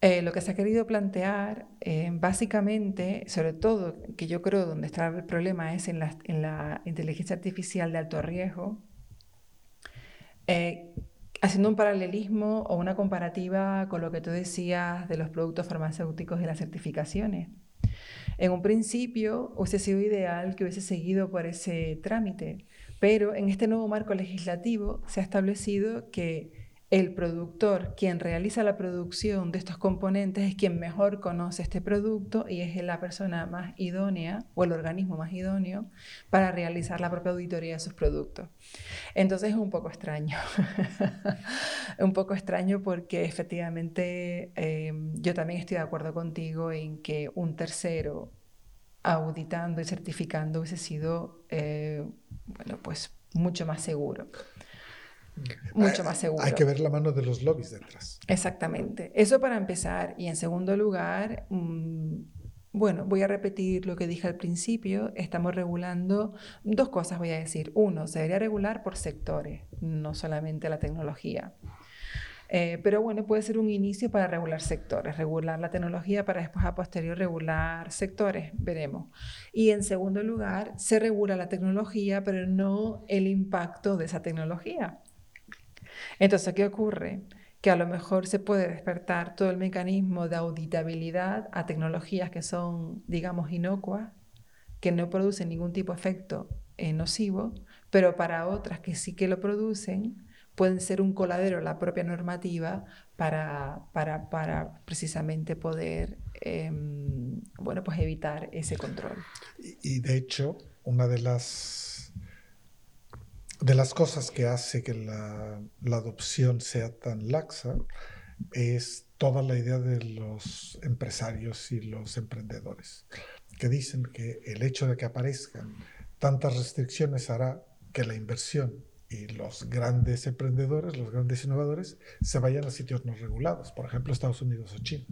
eh, lo que se ha querido plantear, eh, básicamente, sobre todo, que yo creo donde está el problema es en la, en la inteligencia artificial de alto riesgo, eh, haciendo un paralelismo o una comparativa con lo que tú decías de los productos farmacéuticos y las certificaciones. En un principio hubiese sido ideal que hubiese seguido por ese trámite, Pero en este nuevo marco legislativo se ha establecido que el productor, quien realiza la producción de estos componentes, es quien mejor conoce este producto y es la persona más idónea o el organismo más idóneo para realizar la propia auditoría de sus productos. Entonces es un poco extraño, un poco extraño porque efectivamente em, yo también estoy de acuerdo contigo en que un tercero auditando y certificando hubiese sido, eh, bueno, pues mucho más seguro. Mucho más seguro. Hay que ver la mano de los lobbies detrás. Exactamente. Eso para empezar. Y en segundo lugar, mm, bueno, voy a repetir lo que dije al principio. Estamos regulando dos cosas, voy a decir. Uno, se debería regular por sectores, no solamente la tecnología. Eh, pero bueno, puede ser un inicio para regular sectores, regular la tecnología para después a posterior regular sectores, veremos. Y en segundo lugar, se regula la tecnología, pero no el impacto de esa tecnología. Entonces, ¿qué ocurre? Que a lo mejor se puede despertar todo el mecanismo de auditabilidad a tecnologías que son, digamos, inocuas, que no producen ningún tipo de efecto eh, nocivo, pero para otras que sí que lo producen, pueden ser un coladero la propia normativa para, para, precisamente poder em, bueno, pues evitar ese control. Y, de hecho, una de las, de las cosas que hace que la, la adopción sea tan laxa es toda la idea de los empresarios y los emprendedores, que dicen que el hecho de que aparezcan tantas restricciones hará que la inversión y los grandes emprendedores, los grandes innovadores, se vayan a sitios no regulados, por ejemplo Estados Unidos o China.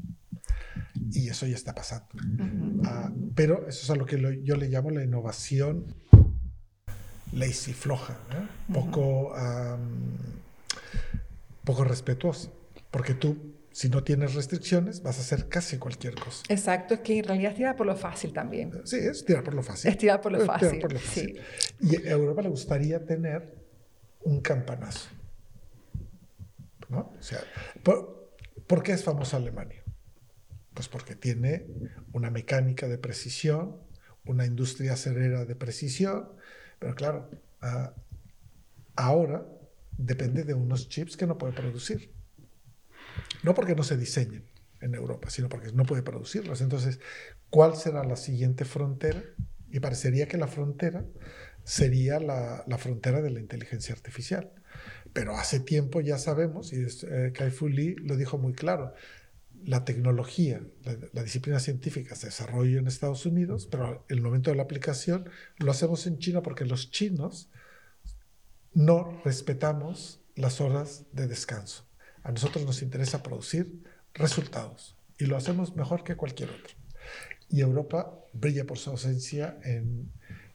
Y eso ya está pasando. Ah, pero eso es a lo que yo le llamo la innovación lazy, floja, poco, poco respetuosa. Porque tú, si no tienes restricciones, vas a hacer casi cualquier cosa. Exacto, es que en realidad es tirar por lo fácil también. Sí, es tirar por lo fácil. Es tirar por lo fácil. Por lo fácil. Y a Europa le gustaría tener un campanazo. ¿no? O sea, ¿por, qué es famosa Alemania? Pues porque tiene una mecánica de precisión, una industria acerera de precisión, pero claro, ah, ahora depende de unos chips que no puede producir. No porque no se diseñen en Europa, sino porque no puede producirlos. Entonces, ¿cuál será la siguiente frontera? Y parecería que la frontera sería la, frontera de la inteligencia artificial. Pero hace tiempo ya sabemos, y eh, Kai-Fu Lee lo dijo muy claro, la tecnología, la, disciplina científica se desarrolla en Estados Unidos, pero el momento de la aplicación lo hacemos en China porque los chinos no respetamos las horas de descanso. A nosotros nos interesa producir resultados y lo hacemos mejor que cualquier otro. Y Europa brilla por su ausencia en,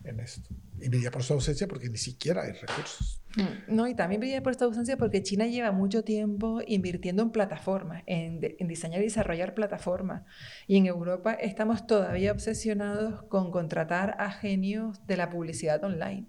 en esto. Y brilla por su ausencia porque ni siquiera hay recursos. No, y también brilla por esta ausencia porque China lleva mucho tiempo invirtiendo en plataformas, en, en, diseñar y desarrollar plataformas. Y en Europa estamos todavía obsesionados con contratar a genios de la publicidad online.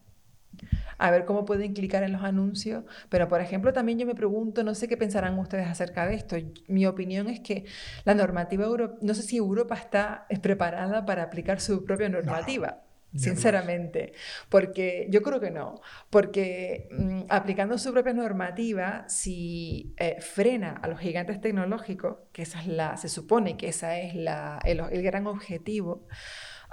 A ver cómo pueden clicar en los anuncios. Pero, por ejemplo, también yo me pregunto, no sé qué pensarán ustedes acerca de esto. Mi opinión es que la normativa europea, no sé si Europa está preparada para aplicar su propia normativa sinceramente, porque yo creo que no, porque mm, aplicando su propia normativa, si eh, frena a los gigantes tecnológicos, que esa es se supone que ese es la, el, gran objetivo,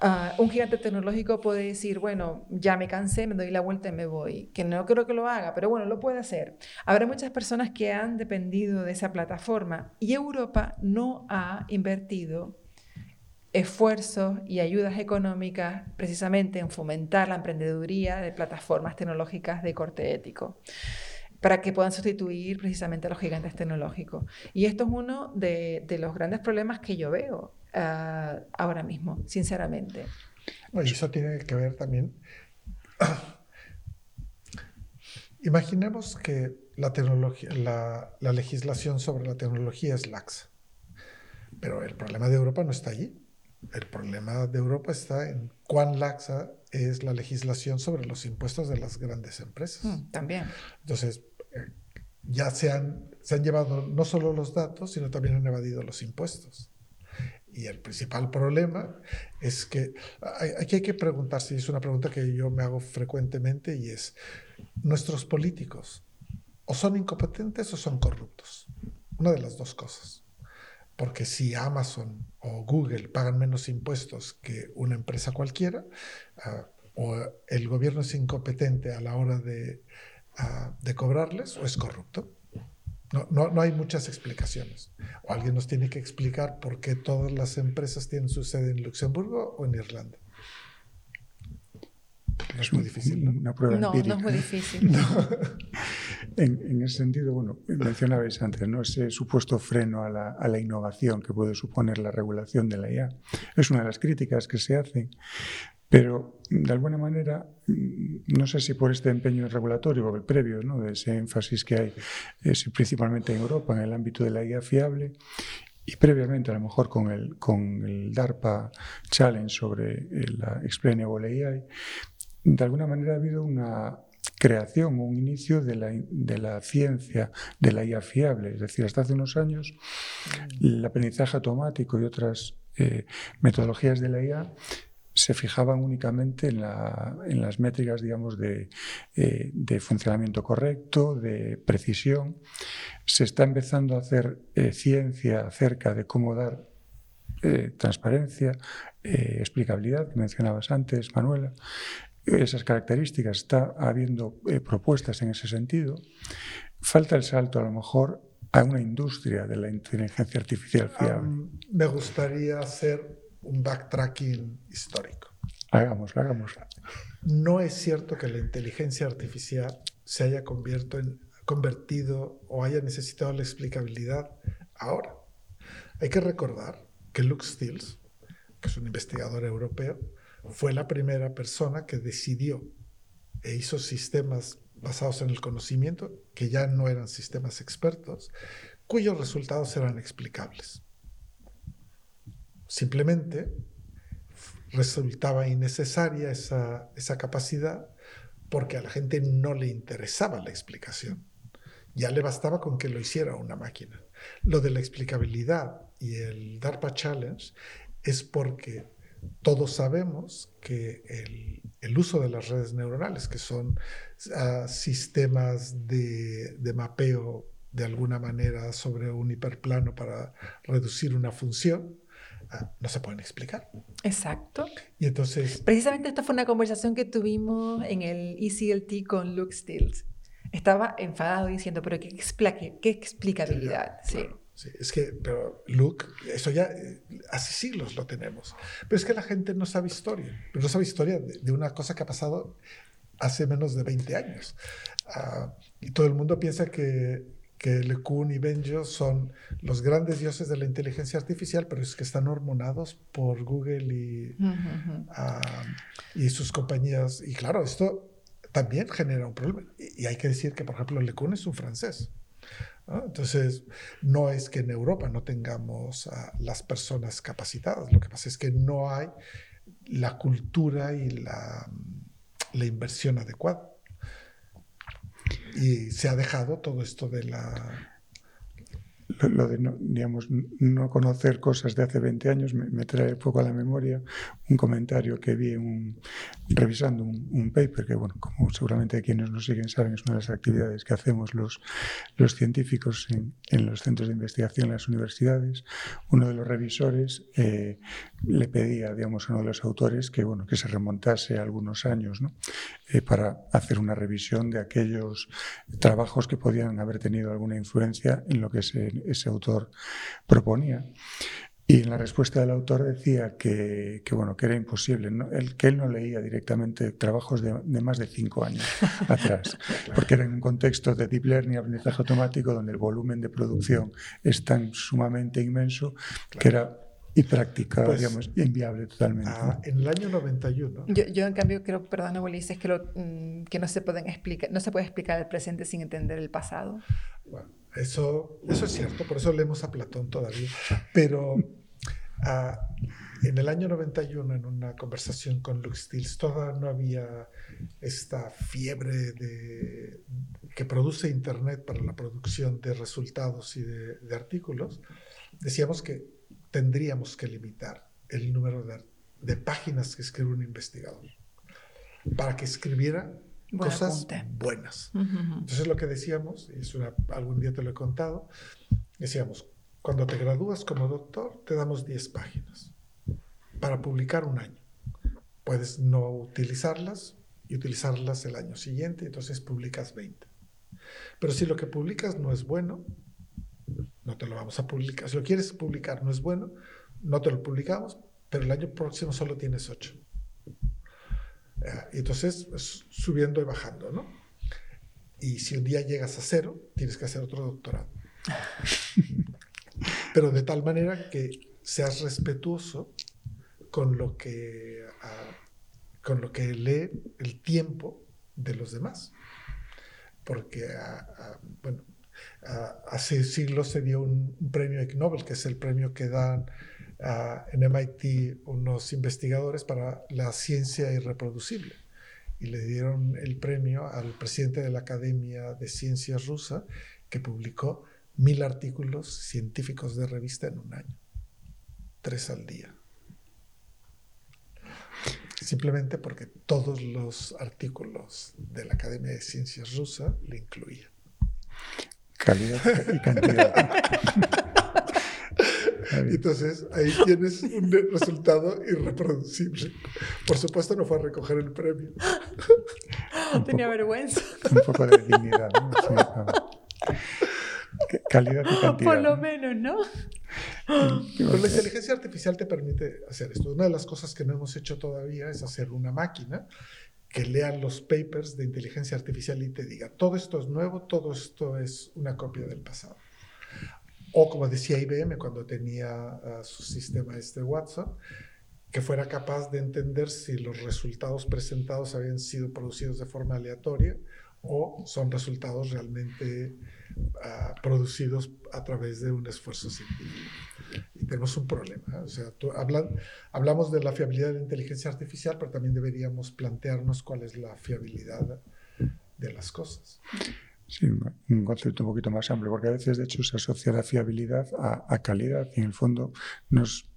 ah, un gigante tecnológico puede decir, bueno, ya me cansé, me doy la vuelta y me voy, que no creo que lo haga, pero bueno, lo puede hacer. Habrá muchas personas que han dependido de esa plataforma y Europa no ha invertido esfuerzos y ayudas económicas precisamente en fomentar la emprendeduría de plataformas tecnológicas de corte ético para que puedan sustituir precisamente a los gigantes tecnológicos. Y esto es uno de, los grandes problemas que yo veo ah, ahora mismo, sinceramente. y eso tiene que ver también. Imaginemos que la, tecnología, la, la legislación sobre la tecnología es laxa, pero el problema de Europa no está allí el problema de Europa está en cuán laxa es la legislación sobre los impuestos de las grandes empresas. Mm, también. Entonces, eh, ya se han, se han llevado no solo los datos, sino también han evadido los impuestos. Y el principal problema es que aquí hay que preguntarse, y es una pregunta que yo me hago frecuentemente, y es, ¿nuestros políticos o son incompetentes o son corruptos? Una de las dos cosas. Porque si Amazon o Google pagan menos impuestos que una empresa cualquiera, ah, o el gobierno es incompetente a la hora de, ah, de cobrarles, o es corrupto. No, no, no, hay muchas explicaciones. O alguien nos tiene que explicar por qué todas las empresas tienen su sede en Luxemburgo o en Irlanda. No es muy difícil. ¿no? Una prueba no, empírica. no es muy difícil. en, en, ese sentido, bueno, mencionabais antes, ¿no? Ese supuesto freno a la, a la, innovación que puede suponer la regulación de la IA. Es una de las críticas que se hacen. Pero, de alguna manera, no sé si por este empeño regulatorio o el previo, ¿no? de ese énfasis que hay, es principalmente en Europa, en el ámbito de la IA fiable, y previamente a lo mejor con el, con el DARPA Challenge sobre la Explainable AI, de alguna manera ha habido una creación, un inicio de la, de la ciencia de la IA fiable. Es decir, hasta hace unos años el aprendizaje automático y otras eh, metodologías de la IA se fijaban únicamente en, la, en las métricas, digamos, de, eh, de, funcionamiento correcto, de precisión. Se está empezando a hacer eh, ciencia acerca de cómo dar eh, transparencia, explicabilidad, que mencionabas antes, Manuela. Esas características, está habiendo propuestas en ese sentido. Falta el salto, a lo mejor, a una industria de la inteligencia artificial fiable. Um, me gustaría hacer un backtracking histórico. Hagámoslo, hagámoslo. No es cierto que la inteligencia artificial se haya en, convertido o haya necesitado la explicabilidad ahora. Hay que recordar que Luke Stills, que es un investigador europeo, fue la primera persona que decidió e hizo sistemas basados en el conocimiento, que ya no eran sistemas expertos, cuyos resultados eran explicables. Simplemente resultaba innecesaria esa, esa capacidad porque a la gente no le interesaba la explicación. Ya le bastaba con que lo hiciera una máquina. Lo de la explicabilidad y el DARPA Challenge es porque todos sabemos que el, el uso de las redes neuronales, que son uh, sistemas de, de, mapeo de alguna manera sobre un hiperplano para reducir una función, no se pueden explicar. Exacto. Y entonces... Precisamente esta fue una conversación que tuvimos en el ECLT con Luke Stills. Estaba enfadado diciendo, pero ¿qué, explicabilidad? Sí. Claro, sí. Es que, pero Luke, eso ya hace siglos lo tenemos. Pero es que la gente no sabe historia. Pero no sabe historia de, de una cosa que ha pasado hace menos de 20 años. Uh, y todo el mundo piensa que que LeCun y Benjo son los grandes dioses de la inteligencia artificial, pero es que están hormonados por Google y, uh -huh. uh, y sus compañías. Y claro, esto también genera un problema. Y, y hay que decir que, por ejemplo, LeCun es un francés. ¿No? Entonces, no es que en Europa no tengamos a las personas capacitadas, lo que pasa es que no hay la cultura y la, la inversión adecuada. Y se ha dejado todo esto de la... Lo, de no, digamos, no conocer cosas de hace 20 años me, me, trae poco a la memoria un comentario que vi revisando un, paper que, bueno, como seguramente quienes nos siguen saben, es una de las actividades que hacemos los, los científicos en, en los centros de investigación en las universidades. Uno de los revisores eh, le pedía, digamos, a uno de los autores que, bueno, que se remontase a algunos años ¿no? eh, para hacer una revisión de aquellos trabajos que podían haber tenido alguna influencia en lo que ese, ese autor proponía. Y en la respuesta del autor decía que, que bueno, que era imposible, ¿no? el, que él no leía directamente trabajos de, de más de cinco años atrás, porque era en un contexto de deep learning, aprendizaje automático, donde el volumen de producción es tan sumamente inmenso claro. que era y práctica, pues, digamos, inviable totalmente. Ah, en el año 91. Yo, yo en cambio creo, perdón, Ulises, que, lo, mm, que no se pueden explicar, no se puede explicar el presente sin entender el pasado. Bueno, eso, eso es cierto, por eso leemos a Platón todavía. Pero uh, en el año 91, en una conversación con Luke Stills, todavía no había esta fiebre de, que produce Internet para la producción de resultados y de, de artículos. Decíamos que tendríamos que limitar el número de, páginas que escribe un investigador para que escribiera cosas buenas. Entonces lo que decíamos, y es algún día te lo he contado, decíamos, cuando te gradúas como doctor, te damos 10 páginas para publicar un año. Puedes no utilizarlas y utilizarlas el año siguiente, entonces publicas 20. Pero si lo que publicas no es bueno, no te lo vamos a publicar. Si lo quieres publicar no es bueno, no te lo publicamos, pero el año próximo solo tienes 8. Y entonces, subiendo y bajando, ¿no? Y si un día llegas a cero, tienes que hacer otro doctorado. pero de tal manera que seas respetuoso con lo que, ah, con lo que lee el tiempo de los demás. Porque, ah, ah, bueno, hace siglos se dio un, premio Ig Nobel, que es el premio que dan en MIT unos investigadores para la ciencia irreproducible. Y le dieron el premio al presidente de la Academia de Ciencias rusa, que publicó mil artículos científicos de revista en un año, tres al día. Simplemente porque todos los artículos de la Academia de Ciencias rusa le incluían. Calidad y cantidad. Entonces ahí tienes un resultado irreproducible. Por supuesto no fue a recoger el premio. Tenía vergüenza. Un poco de dignidad. ¿no? calidad y cantidad. Por lo menos, ¿no? Pero la inteligencia artificial te permite hacer esto. Una de las cosas que no hemos hecho todavía es hacer una máquina que lea los papers de inteligencia artificial y te diga, todo esto es nuevo, todo esto es una copia del pasado. O como decía IBM cuando tenía uh, su sistema este WhatsApp, que fuera capaz de entender si los resultados presentados habían sido producidos de forma aleatoria o son resultados realmente uh, producidos a través de un esfuerzo científico. Y tenemos un problema. ¿eh? O sea, tú hablan, hablamos de la fiabilidad de la inteligencia artificial, pero también deberíamos plantearnos cuál es la fiabilidad de las cosas. Sí, un concepto un poquito más amplio, porque a veces, de hecho, se asocia la fiabilidad a, a calidad y en el fondo nos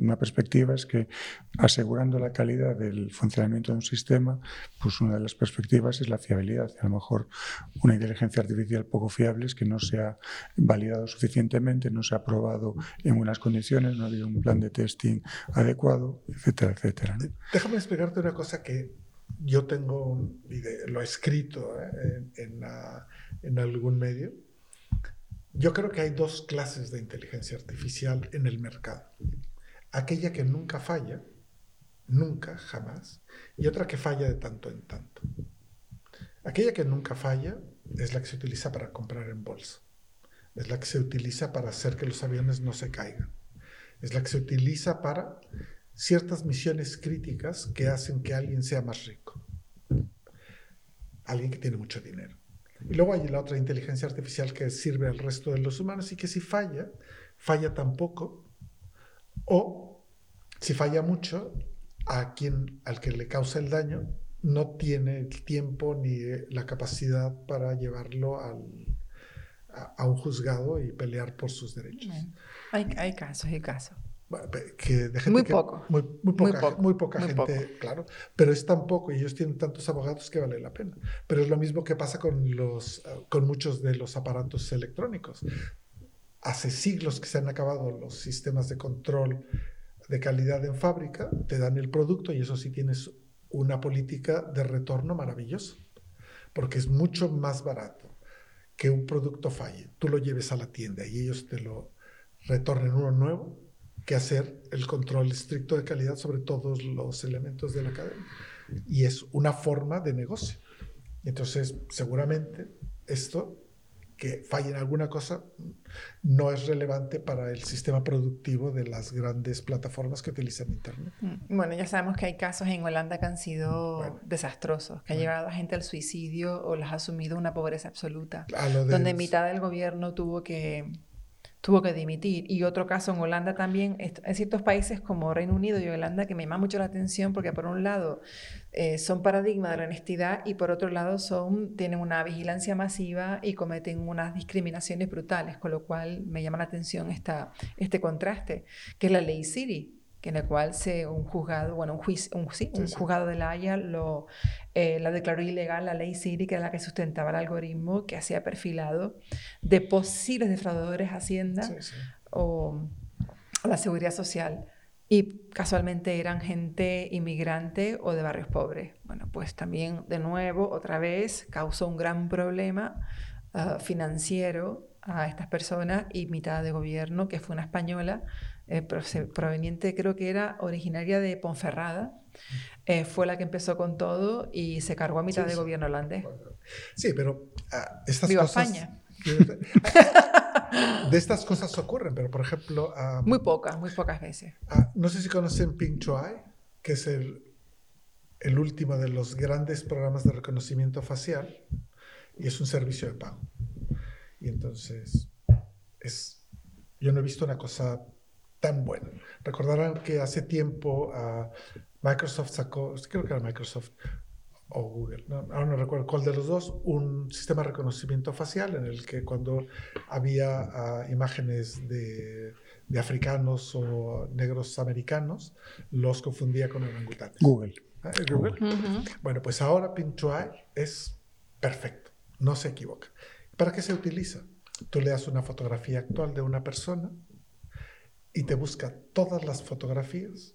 una perspectiva es que asegurando la calidad del funcionamiento de un sistema, pues una de las perspectivas es la fiabilidad. A lo mejor una inteligencia artificial poco fiable es que no se ha validado suficientemente, no se ha probado en buenas condiciones, no ha habido un plan de testing adecuado, etcétera, etcétera. Déjame explicarte una cosa que yo tengo, lo he escrito ¿eh? en, en algún medio. Yo creo que hay dos clases de inteligencia artificial en el mercado aquella que nunca falla, nunca, jamás, y otra que falla de tanto en tanto. Aquella que nunca falla es la que se utiliza para comprar en bolsa, es la que se utiliza para hacer que los aviones no se caigan, es la que se utiliza para ciertas misiones críticas que hacen que alguien sea más rico, alguien que tiene mucho dinero. Y luego hay la otra inteligencia artificial que sirve al resto de los humanos y que si falla, falla tan poco o, si falla mucho, a quien, al que le causa el daño no tiene el tiempo ni la capacidad para llevarlo al, a, un juzgado y pelear por sus derechos. Hay, hay casos, hay casos. Que muy, poco. Muy, poca, muy, poca gente, claro. Pero es tan poco y ellos tienen tantos abogados que vale la pena. Pero es lo mismo que pasa con, los, con muchos de los aparatos electrónicos hace siglos que se han acabado los sistemas de control de calidad en fábrica, te dan el producto y eso sí tienes una política de retorno maravillosa, porque es mucho más barato que un producto falle, tú lo lleves a la tienda y ellos te lo retornen uno nuevo, que hacer el control estricto de calidad sobre todos los elementos de la cadena. Y es una forma de negocio. Entonces, seguramente esto que falle en alguna cosa no es relevante para el sistema productivo de las grandes plataformas que utilizan Internet. Mm, bueno, ya sabemos que hay casos en Holanda que han sido desastrosos, que han llevado a gente al suicidio o las ha sumido una pobreza absoluta, donde mitad del gobierno tuvo que tuvo que dimitir. Y otro caso en Holanda también, en ciertos países como Reino Unido y Holanda, que me llama mucho la atención porque por un lado eh, son paradigma de la honestidad y por otro lado son, tienen una vigilancia masiva y cometen unas discriminaciones brutales, con lo cual me llama la atención esta, este contraste, que es la ley Siri en la cual se, un juzgado, bueno, un, juicio, un, sí, un juzgado de la Haya lo, eh, la declaró ilegal la ley Siri, que era la que sustentaba el algoritmo que hacía perfilado de posibles defraudadores Hacienda O, la Seguridad Social. Y casualmente eran gente inmigrante o de barrios pobres. Bueno, pues también, de nuevo, otra vez, causó un gran problema ah, financiero a estas personas y mitad de gobierno, que fue una española, eh, proveniente, creo que era originaria de Ponferrada, eh, fue la que empezó con todo y se cargó a mitad de gobierno holandés. Sí, pero uh, estas cosas... España. De estas cosas ocurren, pero por ejemplo... muy pocas, muy pocas veces. no sé si conocen Ping Chuai, que es el, el último de los grandes programas de reconocimiento facial y es un servicio de pago. Y entonces, es, yo no he visto una cosa tan buena. Recordarán que hace tiempo uh, Microsoft sacó, creo que era Microsoft o Google, no, ahora no recuerdo cuál de los dos, un sistema de reconocimiento facial en el que cuando había uh, imágenes de, de, africanos o negros americanos, los confundía con orangutanes. Google. ¿Ah, Google. Bueno, pues ahora Pinchuai es perfecto, no se equivoca. ¿Para qué se utiliza? Tú le das una fotografía actual de una persona y te busca todas las fotografías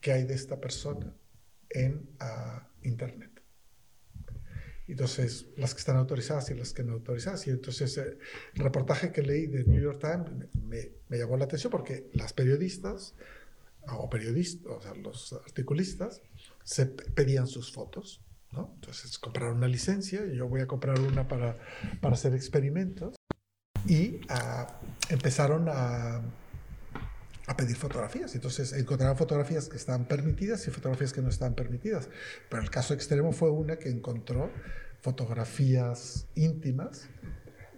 que hay de esta persona en uh, Internet. Entonces, las que están autorizadas y las que no autorizadas. Y entonces, eh, el reportaje que leí de New York Times me, me llamó la atención porque las periodistas, o periodistas, o sea, los articulistas, se pedían sus fotos ¿no? Entonces compraron una licencia, yo voy a comprar una para, para hacer experimentos y uh, empezaron a, a, pedir fotografías. Entonces encontraron fotografías que estaban permitidas y fotografías que no estaban permitidas. Pero el caso extremo fue una que encontró fotografías íntimas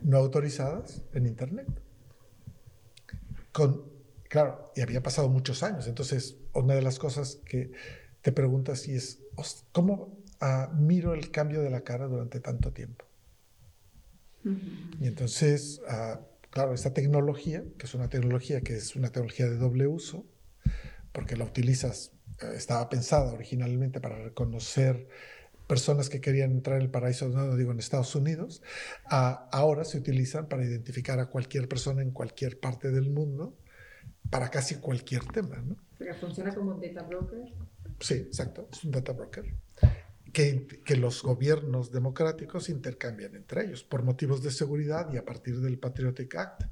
no autorizadas en Internet. Con, claro, y había pasado muchos años. Entonces, una de las cosas que te preguntas y es, ¿cómo miro el cambio de la cara durante tanto tiempo. Y entonces, claro, esta tecnología, que es una tecnología que es una tecnología de doble uso, porque la utilizas, eh, estaba pensada originalmente para reconocer personas que querían entrar en el paraíso, no digo en Estados Unidos, ahora se utilizan para identificar a cualquier persona en cualquier parte del mundo, para casi cualquier tema. ¿no? funciona como un data broker. Sí, exacto, es un data broker que, los gobiernos democráticos intercambian entre ellos por motivos de seguridad y a partir del Patriotic Act.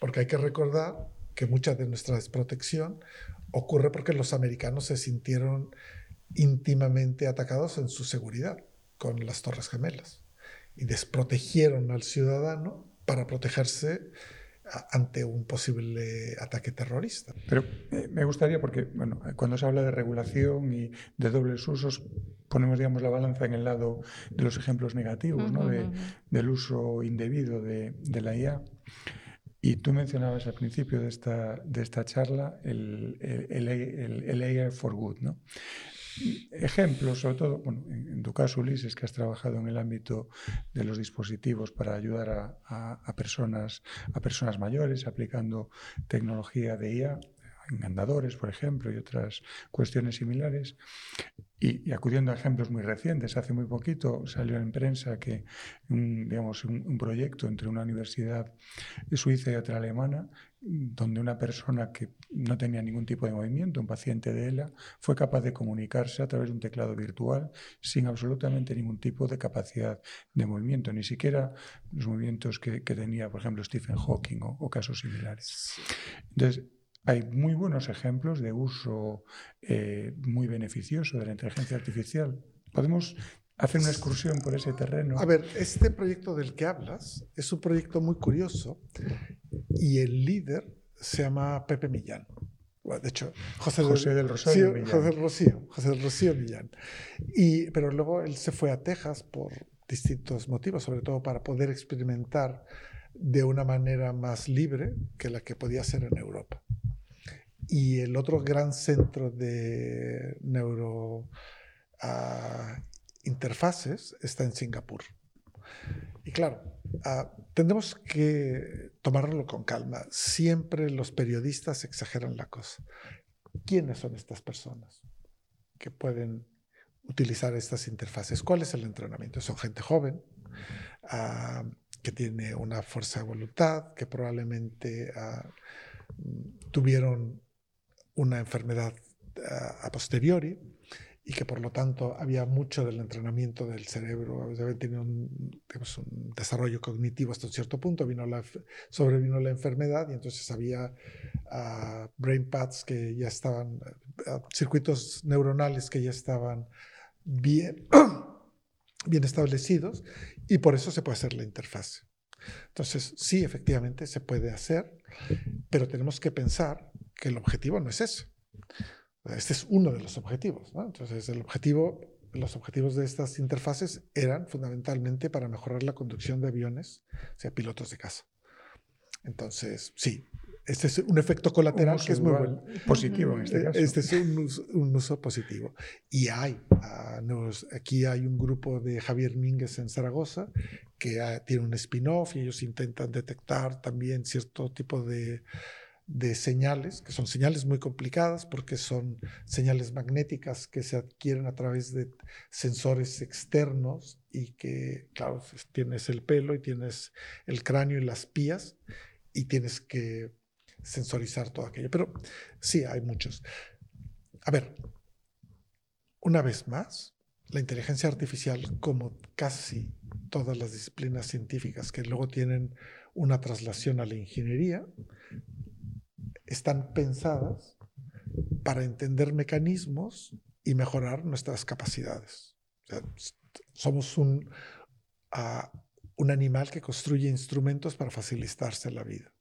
Porque hay que recordar que mucha de nuestra desprotección ocurre porque los americanos se sintieron íntimamente atacados en su seguridad con las Torres Gemelas y desprotegieron al ciudadano para protegerse ante un posible ataque terrorista. Pero eh, me gustaría, porque bueno, cuando se habla de regulación y de dobles usos, ponemos digamos, la balanza en el lado de los ejemplos negativos, ¿no? de, del uso indebido de, de, la IA. Y tú mencionabas al principio de esta, de esta charla el, el, el, el AI for Good. ¿no? Ejemplos, sobre todo, bueno, en, tu caso, Ulises, que has trabajado en el ámbito de los dispositivos para ayudar a, personas, a personas mayores aplicando tecnología de IA, en andadores, por ejemplo, y otras cuestiones similares. Y, acudiendo a ejemplos muy recientes, hace muy poquito salió en prensa que un, digamos, un, proyecto entre una universidad suiza y otra alemana, donde una persona que no tenía ningún tipo de movimiento, un paciente de ELA, fue capaz de comunicarse a través de un teclado virtual sin absolutamente ningún tipo de capacidad de movimiento, ni siquiera los movimientos que, tenía, por ejemplo, Stephen Hawking o, o casos similares. Entonces, hay muy buenos ejemplos de uso eh, muy beneficioso de la inteligencia artificial. Podemos hacer una excursión por ese terreno. A ver, este proyecto del que hablas es un proyecto muy curioso y el líder se llama Pepe Millán. de hecho, José, del, Rocío Millán. José del Rocío, José del Rocío Millán. Y, pero luego él se fue a Texas por distintos motivos, sobre todo para poder experimentar de una manera más libre que la que podía ser en Europa. Y el otro gran centro de neuro ah, interfaces está en Singapur. Y claro, uh, tendremos que tomarlo con calma. Siempre los periodistas exageran la cosa. ¿Quiénes son estas personas que pueden utilizar estas interfaces? ¿Cuál es el entrenamiento? Son gente joven, uh, que tiene una fuerza de voluntad, que probablemente uh, tuvieron una enfermedad a posteriori y que por lo tanto había mucho del entrenamiento del cerebro, había tenido un, un, desarrollo cognitivo hasta un cierto punto, vino la, sobrevino la enfermedad y entonces había uh, brain paths que ya estaban, uh, circuitos neuronales que ya estaban bien, bien establecidos y por eso se puede hacer la interfase. Entonces, sí, efectivamente se puede hacer, pero tenemos que pensar que el objetivo no es eso. Este es uno de los objetivos. Entonces, el objetivo, los objetivos de estas interfaces eran fundamentalmente para mejorar la conducción de aviones, o sea, pilotos de caza. Entonces, sí, este es un efecto colateral que es muy bueno. Positivo en este caso. Este es un uso, positivo. Y hay, ah, aquí hay un grupo de Javier Mínguez en Zaragoza que ah, tiene un spin-off y ellos intentan detectar también cierto tipo de de señales, que son señales muy complicadas porque son señales magnéticas que se adquieren a través de sensores externos y que, claro, pues, tienes el pelo y tienes el cráneo y las pías y tienes que sensorizar todo aquello. Pero sí, hay muchos. A ver, una vez más, la inteligencia artificial, como casi todas las disciplinas científicas que luego tienen una traslación a la ingeniería, están pensadas para entender mecanismos y mejorar nuestras capacidades. somos un, ah, un, animal que construye instrumentos para facilitarse la vida.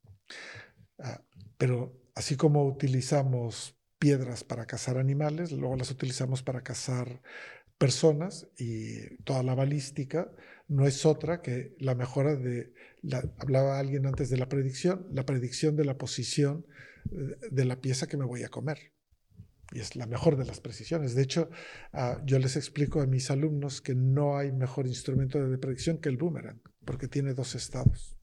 Ah, pero así como utilizamos piedras para cazar animales, luego las utilizamos para cazar personas y toda la balística no es otra que la mejora de, la, hablaba alguien antes de la predicción, la predicción de la posición de la pieza que me voy a comer. Y es la mejor de las precisiones. De hecho, ah, yo les explico a mis alumnos que no hay mejor instrumento de predicción que el boomerang, porque tiene dos estados.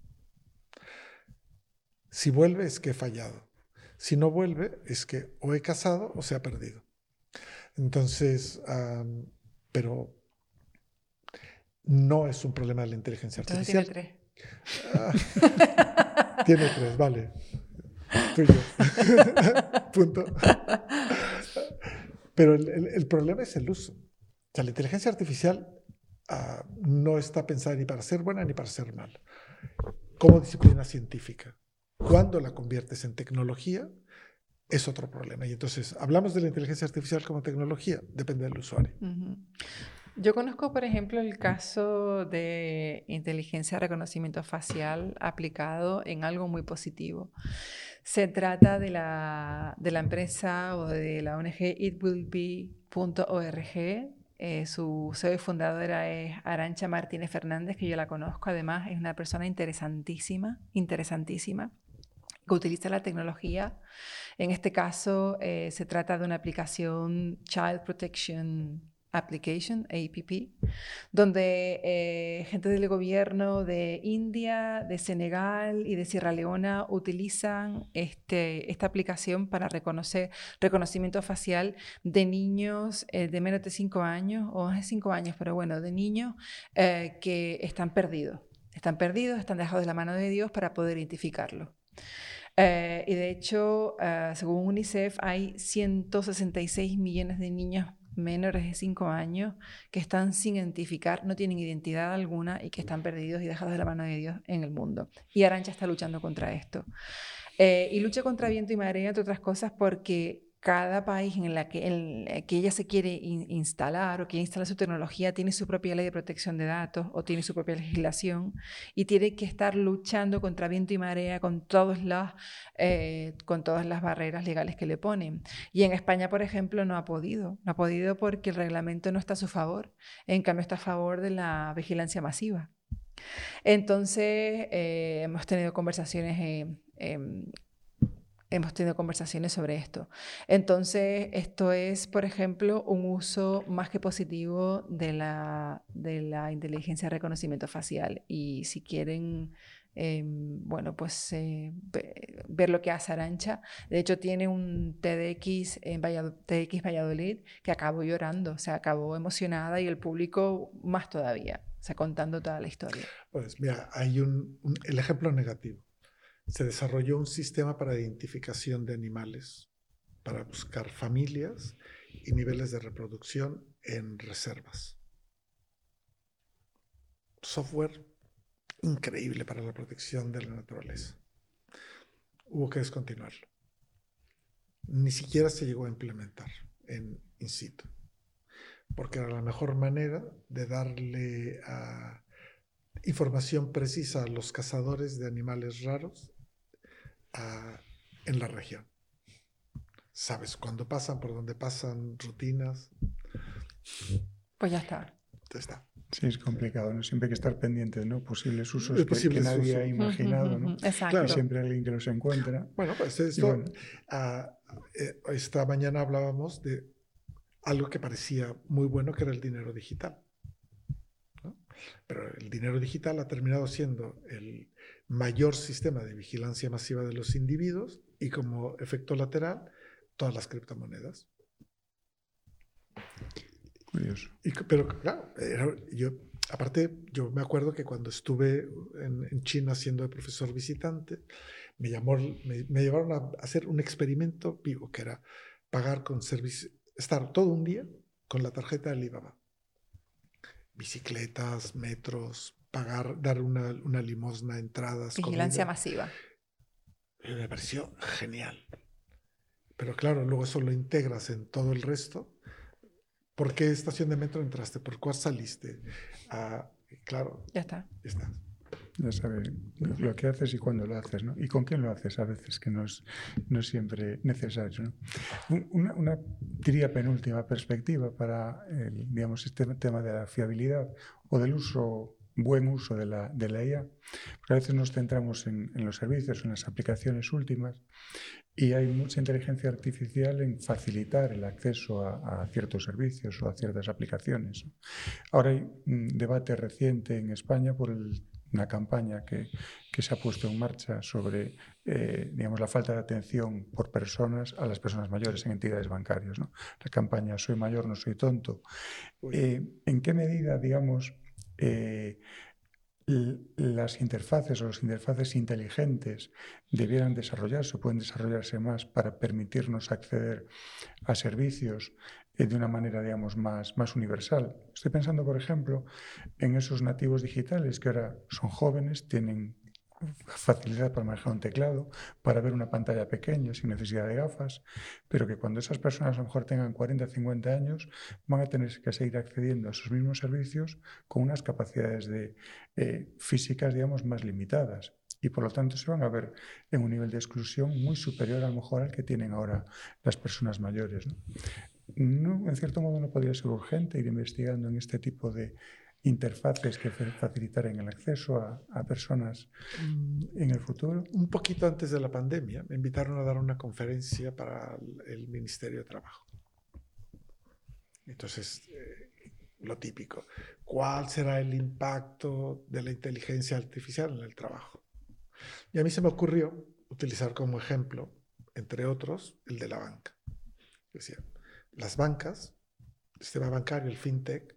Si vuelve es que he fallado. Si no vuelve es que o he casado o se ha perdido. Entonces, pero no es un problema de la inteligencia artificial. tiene tres. Ah, tiene tres, vale. Punto. Pero el, problema es el uso. O sea, la inteligencia artificial ah, no está pensada ni para ser buena ni para ser mala. Como disciplina científica. Cuando la conviertes en tecnología, es otro problema. Y entonces, hablamos de la inteligencia artificial como tecnología, depende del usuario. Yo conozco, por ejemplo, el caso de inteligencia de reconocimiento facial aplicado en algo muy positivo. Se trata de la, de la empresa o de la ONG itwillbe.org. Eh, su CEO fundadora es Arancha Martínez Fernández, que yo la conozco. Además, es una persona interesantísima, interesantísima, que utiliza la tecnología. En este caso, eh, se trata de una aplicación Child Protection Application, APP, donde eh, gente del gobierno de India, de Senegal y de Sierra Leona utilizan este, esta aplicación para reconocer reconocimiento facial de niños eh, de menos de 5 años, o más de 5 años, pero bueno, de niños eh, que están perdidos. Están perdidos, están dejados de la mano de Dios para poder identificarlos. y de hecho, según UNICEF, hay 166 millones de niños menores de 5 años que están sin identificar, no tienen identidad alguna y que están perdidos y dejados de la mano de Dios en el mundo. Y Arancha está luchando contra esto. Eh, y lucha contra viento y marea, entre otras cosas, porque cada país en el que, que ella se quiere instalar o quiere instalar su tecnología tiene su propia ley de protección de datos o tiene su propia legislación y tiene que estar luchando contra viento y marea con, todos las, eh, con todas las barreras legales que le ponen. Y en España, por ejemplo, no ha podido. No ha podido porque el reglamento no está a su favor. En cambio, está a favor de la vigilancia masiva. Entonces, eh, hemos tenido conversaciones em, hemos tenido conversaciones sobre esto. Entonces, esto es, por ejemplo, un uso más que positivo de la, de la inteligencia de reconocimiento facial. Y si quieren, em, bueno, pues eh, ver lo que hace Arancha, de hecho tiene un TDX en Valladolid, TDX Valladolid que acabó llorando, o sea, acabó emocionada y el público más todavía, o sea, contando toda la historia. Pues mira, hay un el ejemplo negativo se desarrolló un sistema para identificación de animales, para buscar familias y niveles de reproducción en reservas. Software increíble para la protección de la naturaleza. Hubo que descontinuarlo. Ni siquiera se llegó a implementar en in situ, porque era la mejor manera de darle ah, información precisa a los cazadores de animales raros en la región. Sabes cuándo pasan, por dónde pasan, rutinas. Pues ya está. Ya está. Sí, es complicado, ¿no? Siempre hay que estar pendientes, ¿no? Posibles usos que, nadie ha imaginado, ¿no? Exacto. Y siempre hay alguien que los encuentra. Bueno, pues esto, ah, eh, esta mañana hablábamos de algo que parecía muy bueno, que era el dinero digital. Pero el dinero digital ha terminado siendo el mayor sistema de vigilancia masiva de los individuos y como efecto lateral, todas las criptomonedas. Curioso. pero claro, yo, aparte, yo me acuerdo que cuando estuve en, China siendo de profesor visitante, me, llamó, me, me llevaron a hacer un experimento vivo, que era pagar con servicio, estar todo un día con la tarjeta de Alibaba bicicletas, metros, pagar, dar una, una limosna, entradas. Vigilancia masiva. Me pareció genial. Pero claro, luego eso lo integras en todo el resto. ¿Por qué estación de metro entraste? ¿Por cuál saliste? Ah, claro. Ya está. Ya está ya sabes lo que haces y cuándo lo haces, ¿no? Y con quién lo haces a veces, que no es, no es siempre necesario, ¿no? Una, una, diría, penúltima perspectiva para, el, digamos, este tema de la fiabilidad o del uso, buen uso de la, de la IA, porque a veces nos centramos en, en los servicios, en las aplicaciones últimas, y hay mucha inteligencia artificial en facilitar el acceso a, a ciertos servicios o a ciertas aplicaciones. Ahora hay un debate reciente en España por el una campaña que, que, se ha puesto en marcha sobre eh, digamos, la falta de atención por personas a las personas mayores en entidades bancarias. ¿no? La campaña Soy mayor, no soy tonto. Eh, ¿En qué medida, digamos, eh, las interfaces o las interfaces inteligentes debieran desarrollarse o pueden desarrollarse más para permitirnos acceder a servicios eh, de una manera, digamos, más, más universal. Estoy pensando, por ejemplo, en esos nativos digitales que ahora son jóvenes, tienen facilidad para manejar un teclado, para ver una pantalla pequeña sin necesidad de gafas, pero que cuando esas personas a lo mejor tengan 40, 50 años, van a tener que seguir accediendo a sus mismos servicios con unas capacidades de, eh, físicas, digamos, más limitadas. Y por lo tanto se van a ver en un nivel de exclusión muy superior a lo mejor al que tienen ahora las personas mayores. no, en cierto modo no podría ser urgente ir investigando en este tipo de interfaces que facilitaran el acceso a, personas mm, en el futuro? Un poquito antes de la pandemia me invitaron a dar una conferencia para el Ministerio de Trabajo. Entonces, eh, lo típico, ¿cuál será el impacto de la inteligencia artificial en el trabajo? Y a mí se me ocurrió utilizar como ejemplo, entre otros, el de la banca. Decía, las bancas, el sistema bancario, el fintech,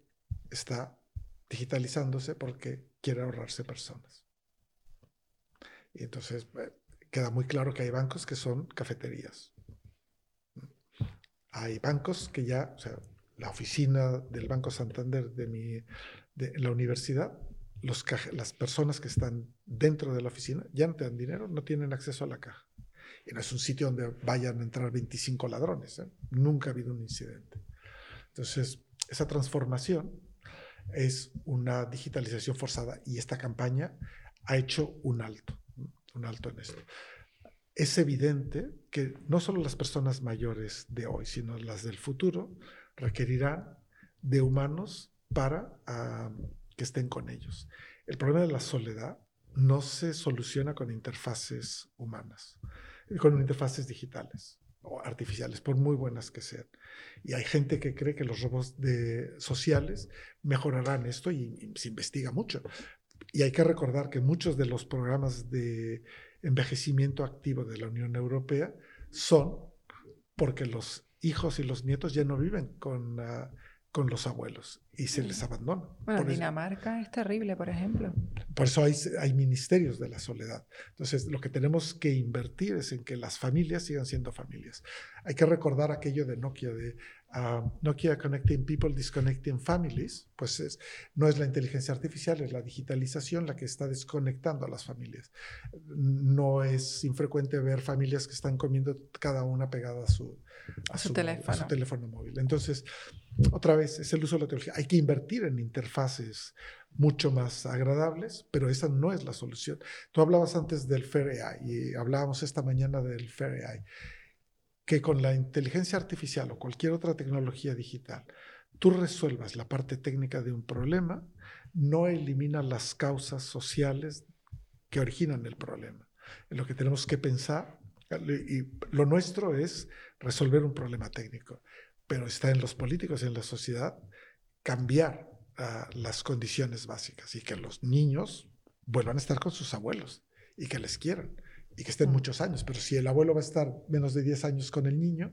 está digitalizándose porque quiere ahorrarse personas. Y entonces eh, queda muy claro que hay bancos que son cafeterías. Hay bancos que ya, o sea, la oficina del Banco Santander de, mi, de la universidad, los las personas que están dentro de la oficina ya no te dan dinero, no tienen acceso a la caja. Y no es un sitio donde vayan a entrar 25 ladrones. ¿eh? Nunca ha habido un incidente. Entonces, esa transformación es una digitalización forzada y esta campaña ha hecho un alto, un alto en esto. Es evidente que no solo las personas mayores de hoy, sino las del futuro requerirán de humanos para que estén con ellos. El problema de la soledad no se soluciona con interfaces humanas, con interfaces digitales artificiales, por muy buenas que sean. Y hay gente que cree que los robots sociales mejorarán esto y, se investiga mucho. Y hay que recordar que muchos de los programas de envejecimiento activo de la Unión Europea son porque los hijos y los nietos ya no viven con, con los abuelos y se les abandona. Bueno, Dinamarca es terrible, por ejemplo. Por eso hay, hay, ministerios de la soledad. Entonces, lo que tenemos que invertir es en que las familias sigan siendo familias. Hay que recordar aquello de Nokia, de uh, Nokia Connecting People, Disconnecting Families. Pues es, no es la inteligencia artificial, es la digitalización la que está desconectando a las familias. No es infrecuente ver familias que están comiendo cada una pegada a su, a su, teléfono. a su teléfono móvil. Entonces, otra vez, es el uso de la tecnología. Hay que invertir en interfaces mucho más agradables, pero esa no es la solución. Tú hablabas antes del Fair AI y hablábamos esta mañana del Fair AI, que con la inteligencia artificial o cualquier otra tecnología digital, tú resuelvas la parte técnica de un problema, no elimina las causas sociales que originan el problema. En lo que tenemos que pensar, y lo nuestro es resolver un problema técnico pero está en los políticos y en la sociedad cambiar uh, las condiciones básicas y que los niños vuelvan a estar con sus abuelos y que les quieran y que estén muchos años. Pero si el abuelo va a estar menos de 10 años con el niño,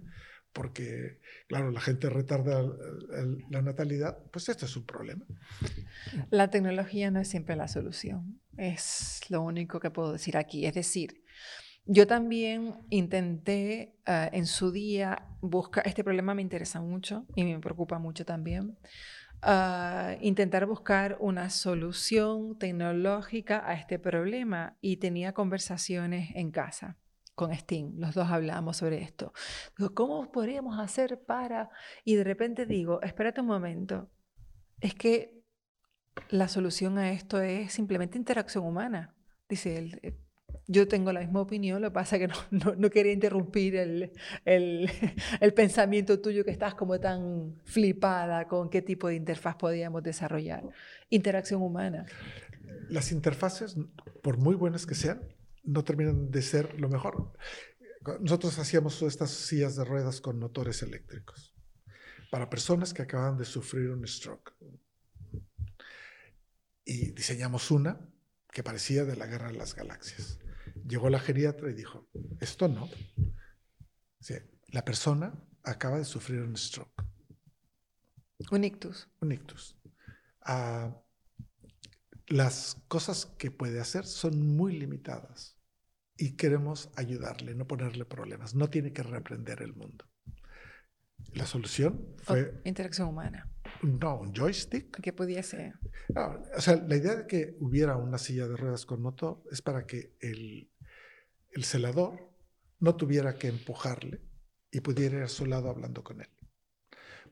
porque, claro, la gente retarda la natalidad, pues esto es un problema. La tecnología no es siempre la solución, es lo único que puedo decir aquí. Es decir, yo también intenté uh, en su día buscar, este problema me interesa mucho y me preocupa mucho también, uh, intentar buscar una solución tecnológica a este problema y tenía conversaciones en casa con Steam, los dos hablábamos sobre esto. Digo, ¿cómo podríamos hacer para...? Y de repente digo, espérate un momento, es que la solución a esto es simplemente interacción humana. Dice él, eh, yo tengo la misma opinión, lo que pasa es que no, no, quería interrumpir el, el, el, pensamiento tuyo que estás como tan flipada con qué tipo de interfaz podíamos desarrollar. Interacción humana. Las interfaces, por muy buenas que sean, no terminan de ser lo mejor. Nosotros hacíamos estas sillas de ruedas con motores eléctricos para personas que acaban de sufrir un stroke. Y diseñamos una que parecía de la guerra de las galaxias. Llegó la geriatra y dijo, esto no. la persona acaba de sufrir un stroke. Un ictus. Un ictus. Ah, las cosas que puede hacer son muy limitadas y queremos ayudarle, no ponerle problemas. No tiene que reaprender el mundo. La solución fue... interacción humana. No, un joystick. Que pudiese. o sea, la idea de que hubiera una silla de ruedas con motor es para que el, el celador no tuviera que empujarle y pudiera ir a su lado hablando con él.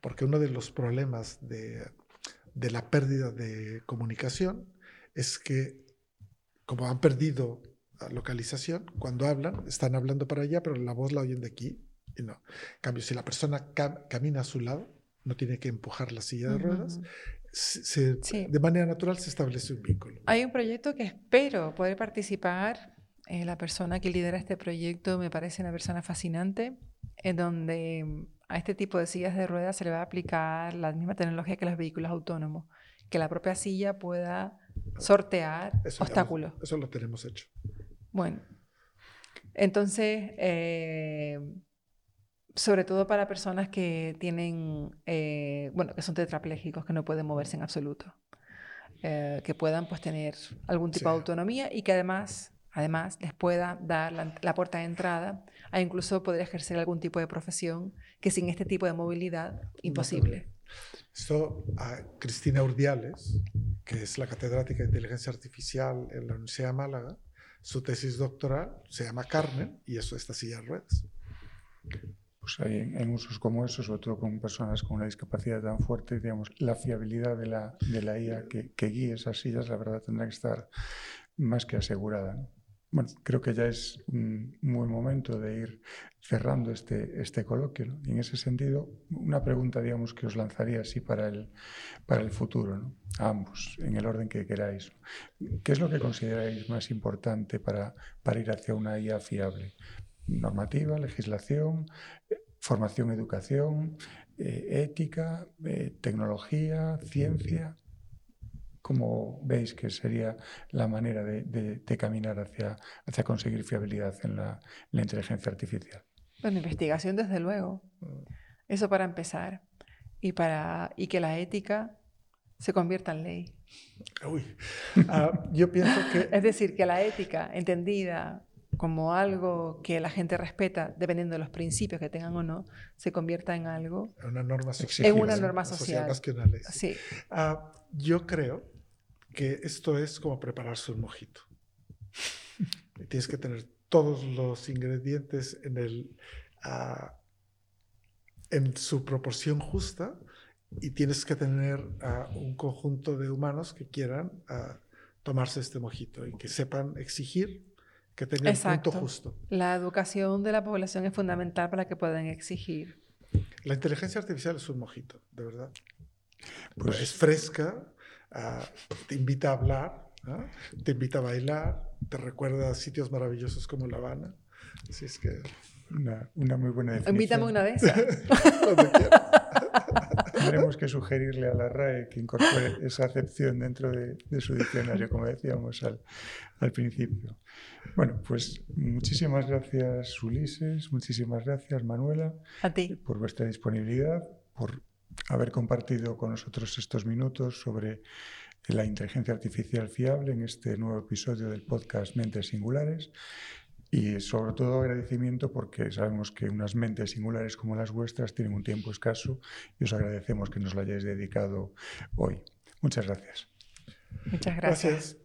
Porque uno de los problemas de, de la pérdida de comunicación es que, como han perdido localización, cuando hablan, están hablando para allá, pero la voz la oyen de aquí y no. En cambio, si la persona camina a su lado, no tiene que empujar la silla de ruedas, de manera natural se establece un vínculo. Hay un proyecto que espero poder participar. Eh, la persona que lidera este proyecto me parece una persona fascinante, en donde a este tipo de sillas de ruedas se le va a aplicar la misma tecnología que los vehículos autónomos, que la propia silla pueda sortear obstáculos. eso lo tenemos hecho. Bueno, entonces, eh, sobre todo para personas que tienen, eh, bueno, que son tetraplégicos, que no pueden moverse en absoluto, eh, que puedan pues tener algún tipo de autonomía y que además, además les pueda dar la, puerta de entrada a incluso poder ejercer algún tipo de profesión que sin este tipo de movilidad, imposible. Esto a Cristina Urdiales, que es la catedrática de inteligencia artificial en la Universidad de Málaga, su tesis doctoral se llama Carmen y eso esta silla de ruedas pues hay en usos como esos, sobre todo con personas con una discapacidad tan fuerte, digamos, la fiabilidad de la, de la IA que, que guíe esas sillas, la verdad, tendrá que estar más que asegurada. Bueno, creo que ya es un buen momento de ir cerrando este, este coloquio. Y en ese sentido, una pregunta, digamos, que os lanzaría así para el, para el futuro, a ambos, en el orden que queráis. ¿Qué es lo que consideráis más importante para, para ir hacia una IA fiable? ¿Normativa, legislación, formación, educación, eh, ética, eh, tecnología, ciencia? ¿Cómo veis que sería la manera de, caminar hacia, hacia, conseguir fiabilidad en la, inteligencia artificial? Bueno, investigación desde luego. Eso para empezar. Y, para, y que la ética se convierta en ley. Uy. Ah, yo pienso que... es decir, que la ética entendida como algo que la gente respeta, dependiendo de los principios que tengan o no, se convierta en algo... Una norma social. En una norma social. sí. Ah, yo creo que esto es como prepararse un mojito. Tienes que tener todos los ingredientes en, el, ah, en su proporción justa y tienes que tener ah, un conjunto de humanos que quieran ah, tomarse este mojito y que sepan exigir que tengan el punto justo. La educación de la población es fundamental para que puedan exigir. La inteligencia artificial es un mojito, de verdad. Pues, es fresca, Te invita a hablar, te invita a bailar, te recuerda a sitios maravillosos como La Habana. Así es que... Una, una muy buena definición. Invítame una esas. Tendremos que sugerirle a la RAE que incorpore esa acepción dentro de, de su diccionario, como decíamos al, al, principio. Bueno, pues muchísimas gracias Ulises, muchísimas gracias Manuela. A ti. Por vuestra disponibilidad, por haber compartido con nosotros estos minutos sobre la inteligencia artificial fiable en este nuevo episodio del podcast Mentes Singulares. Y sobre todo agradecimiento porque sabemos que unas mentes singulares como las vuestras tienen un tiempo escaso y os agradecemos que nos lo hayáis dedicado hoy. Muchas gracias. Muchas gracias.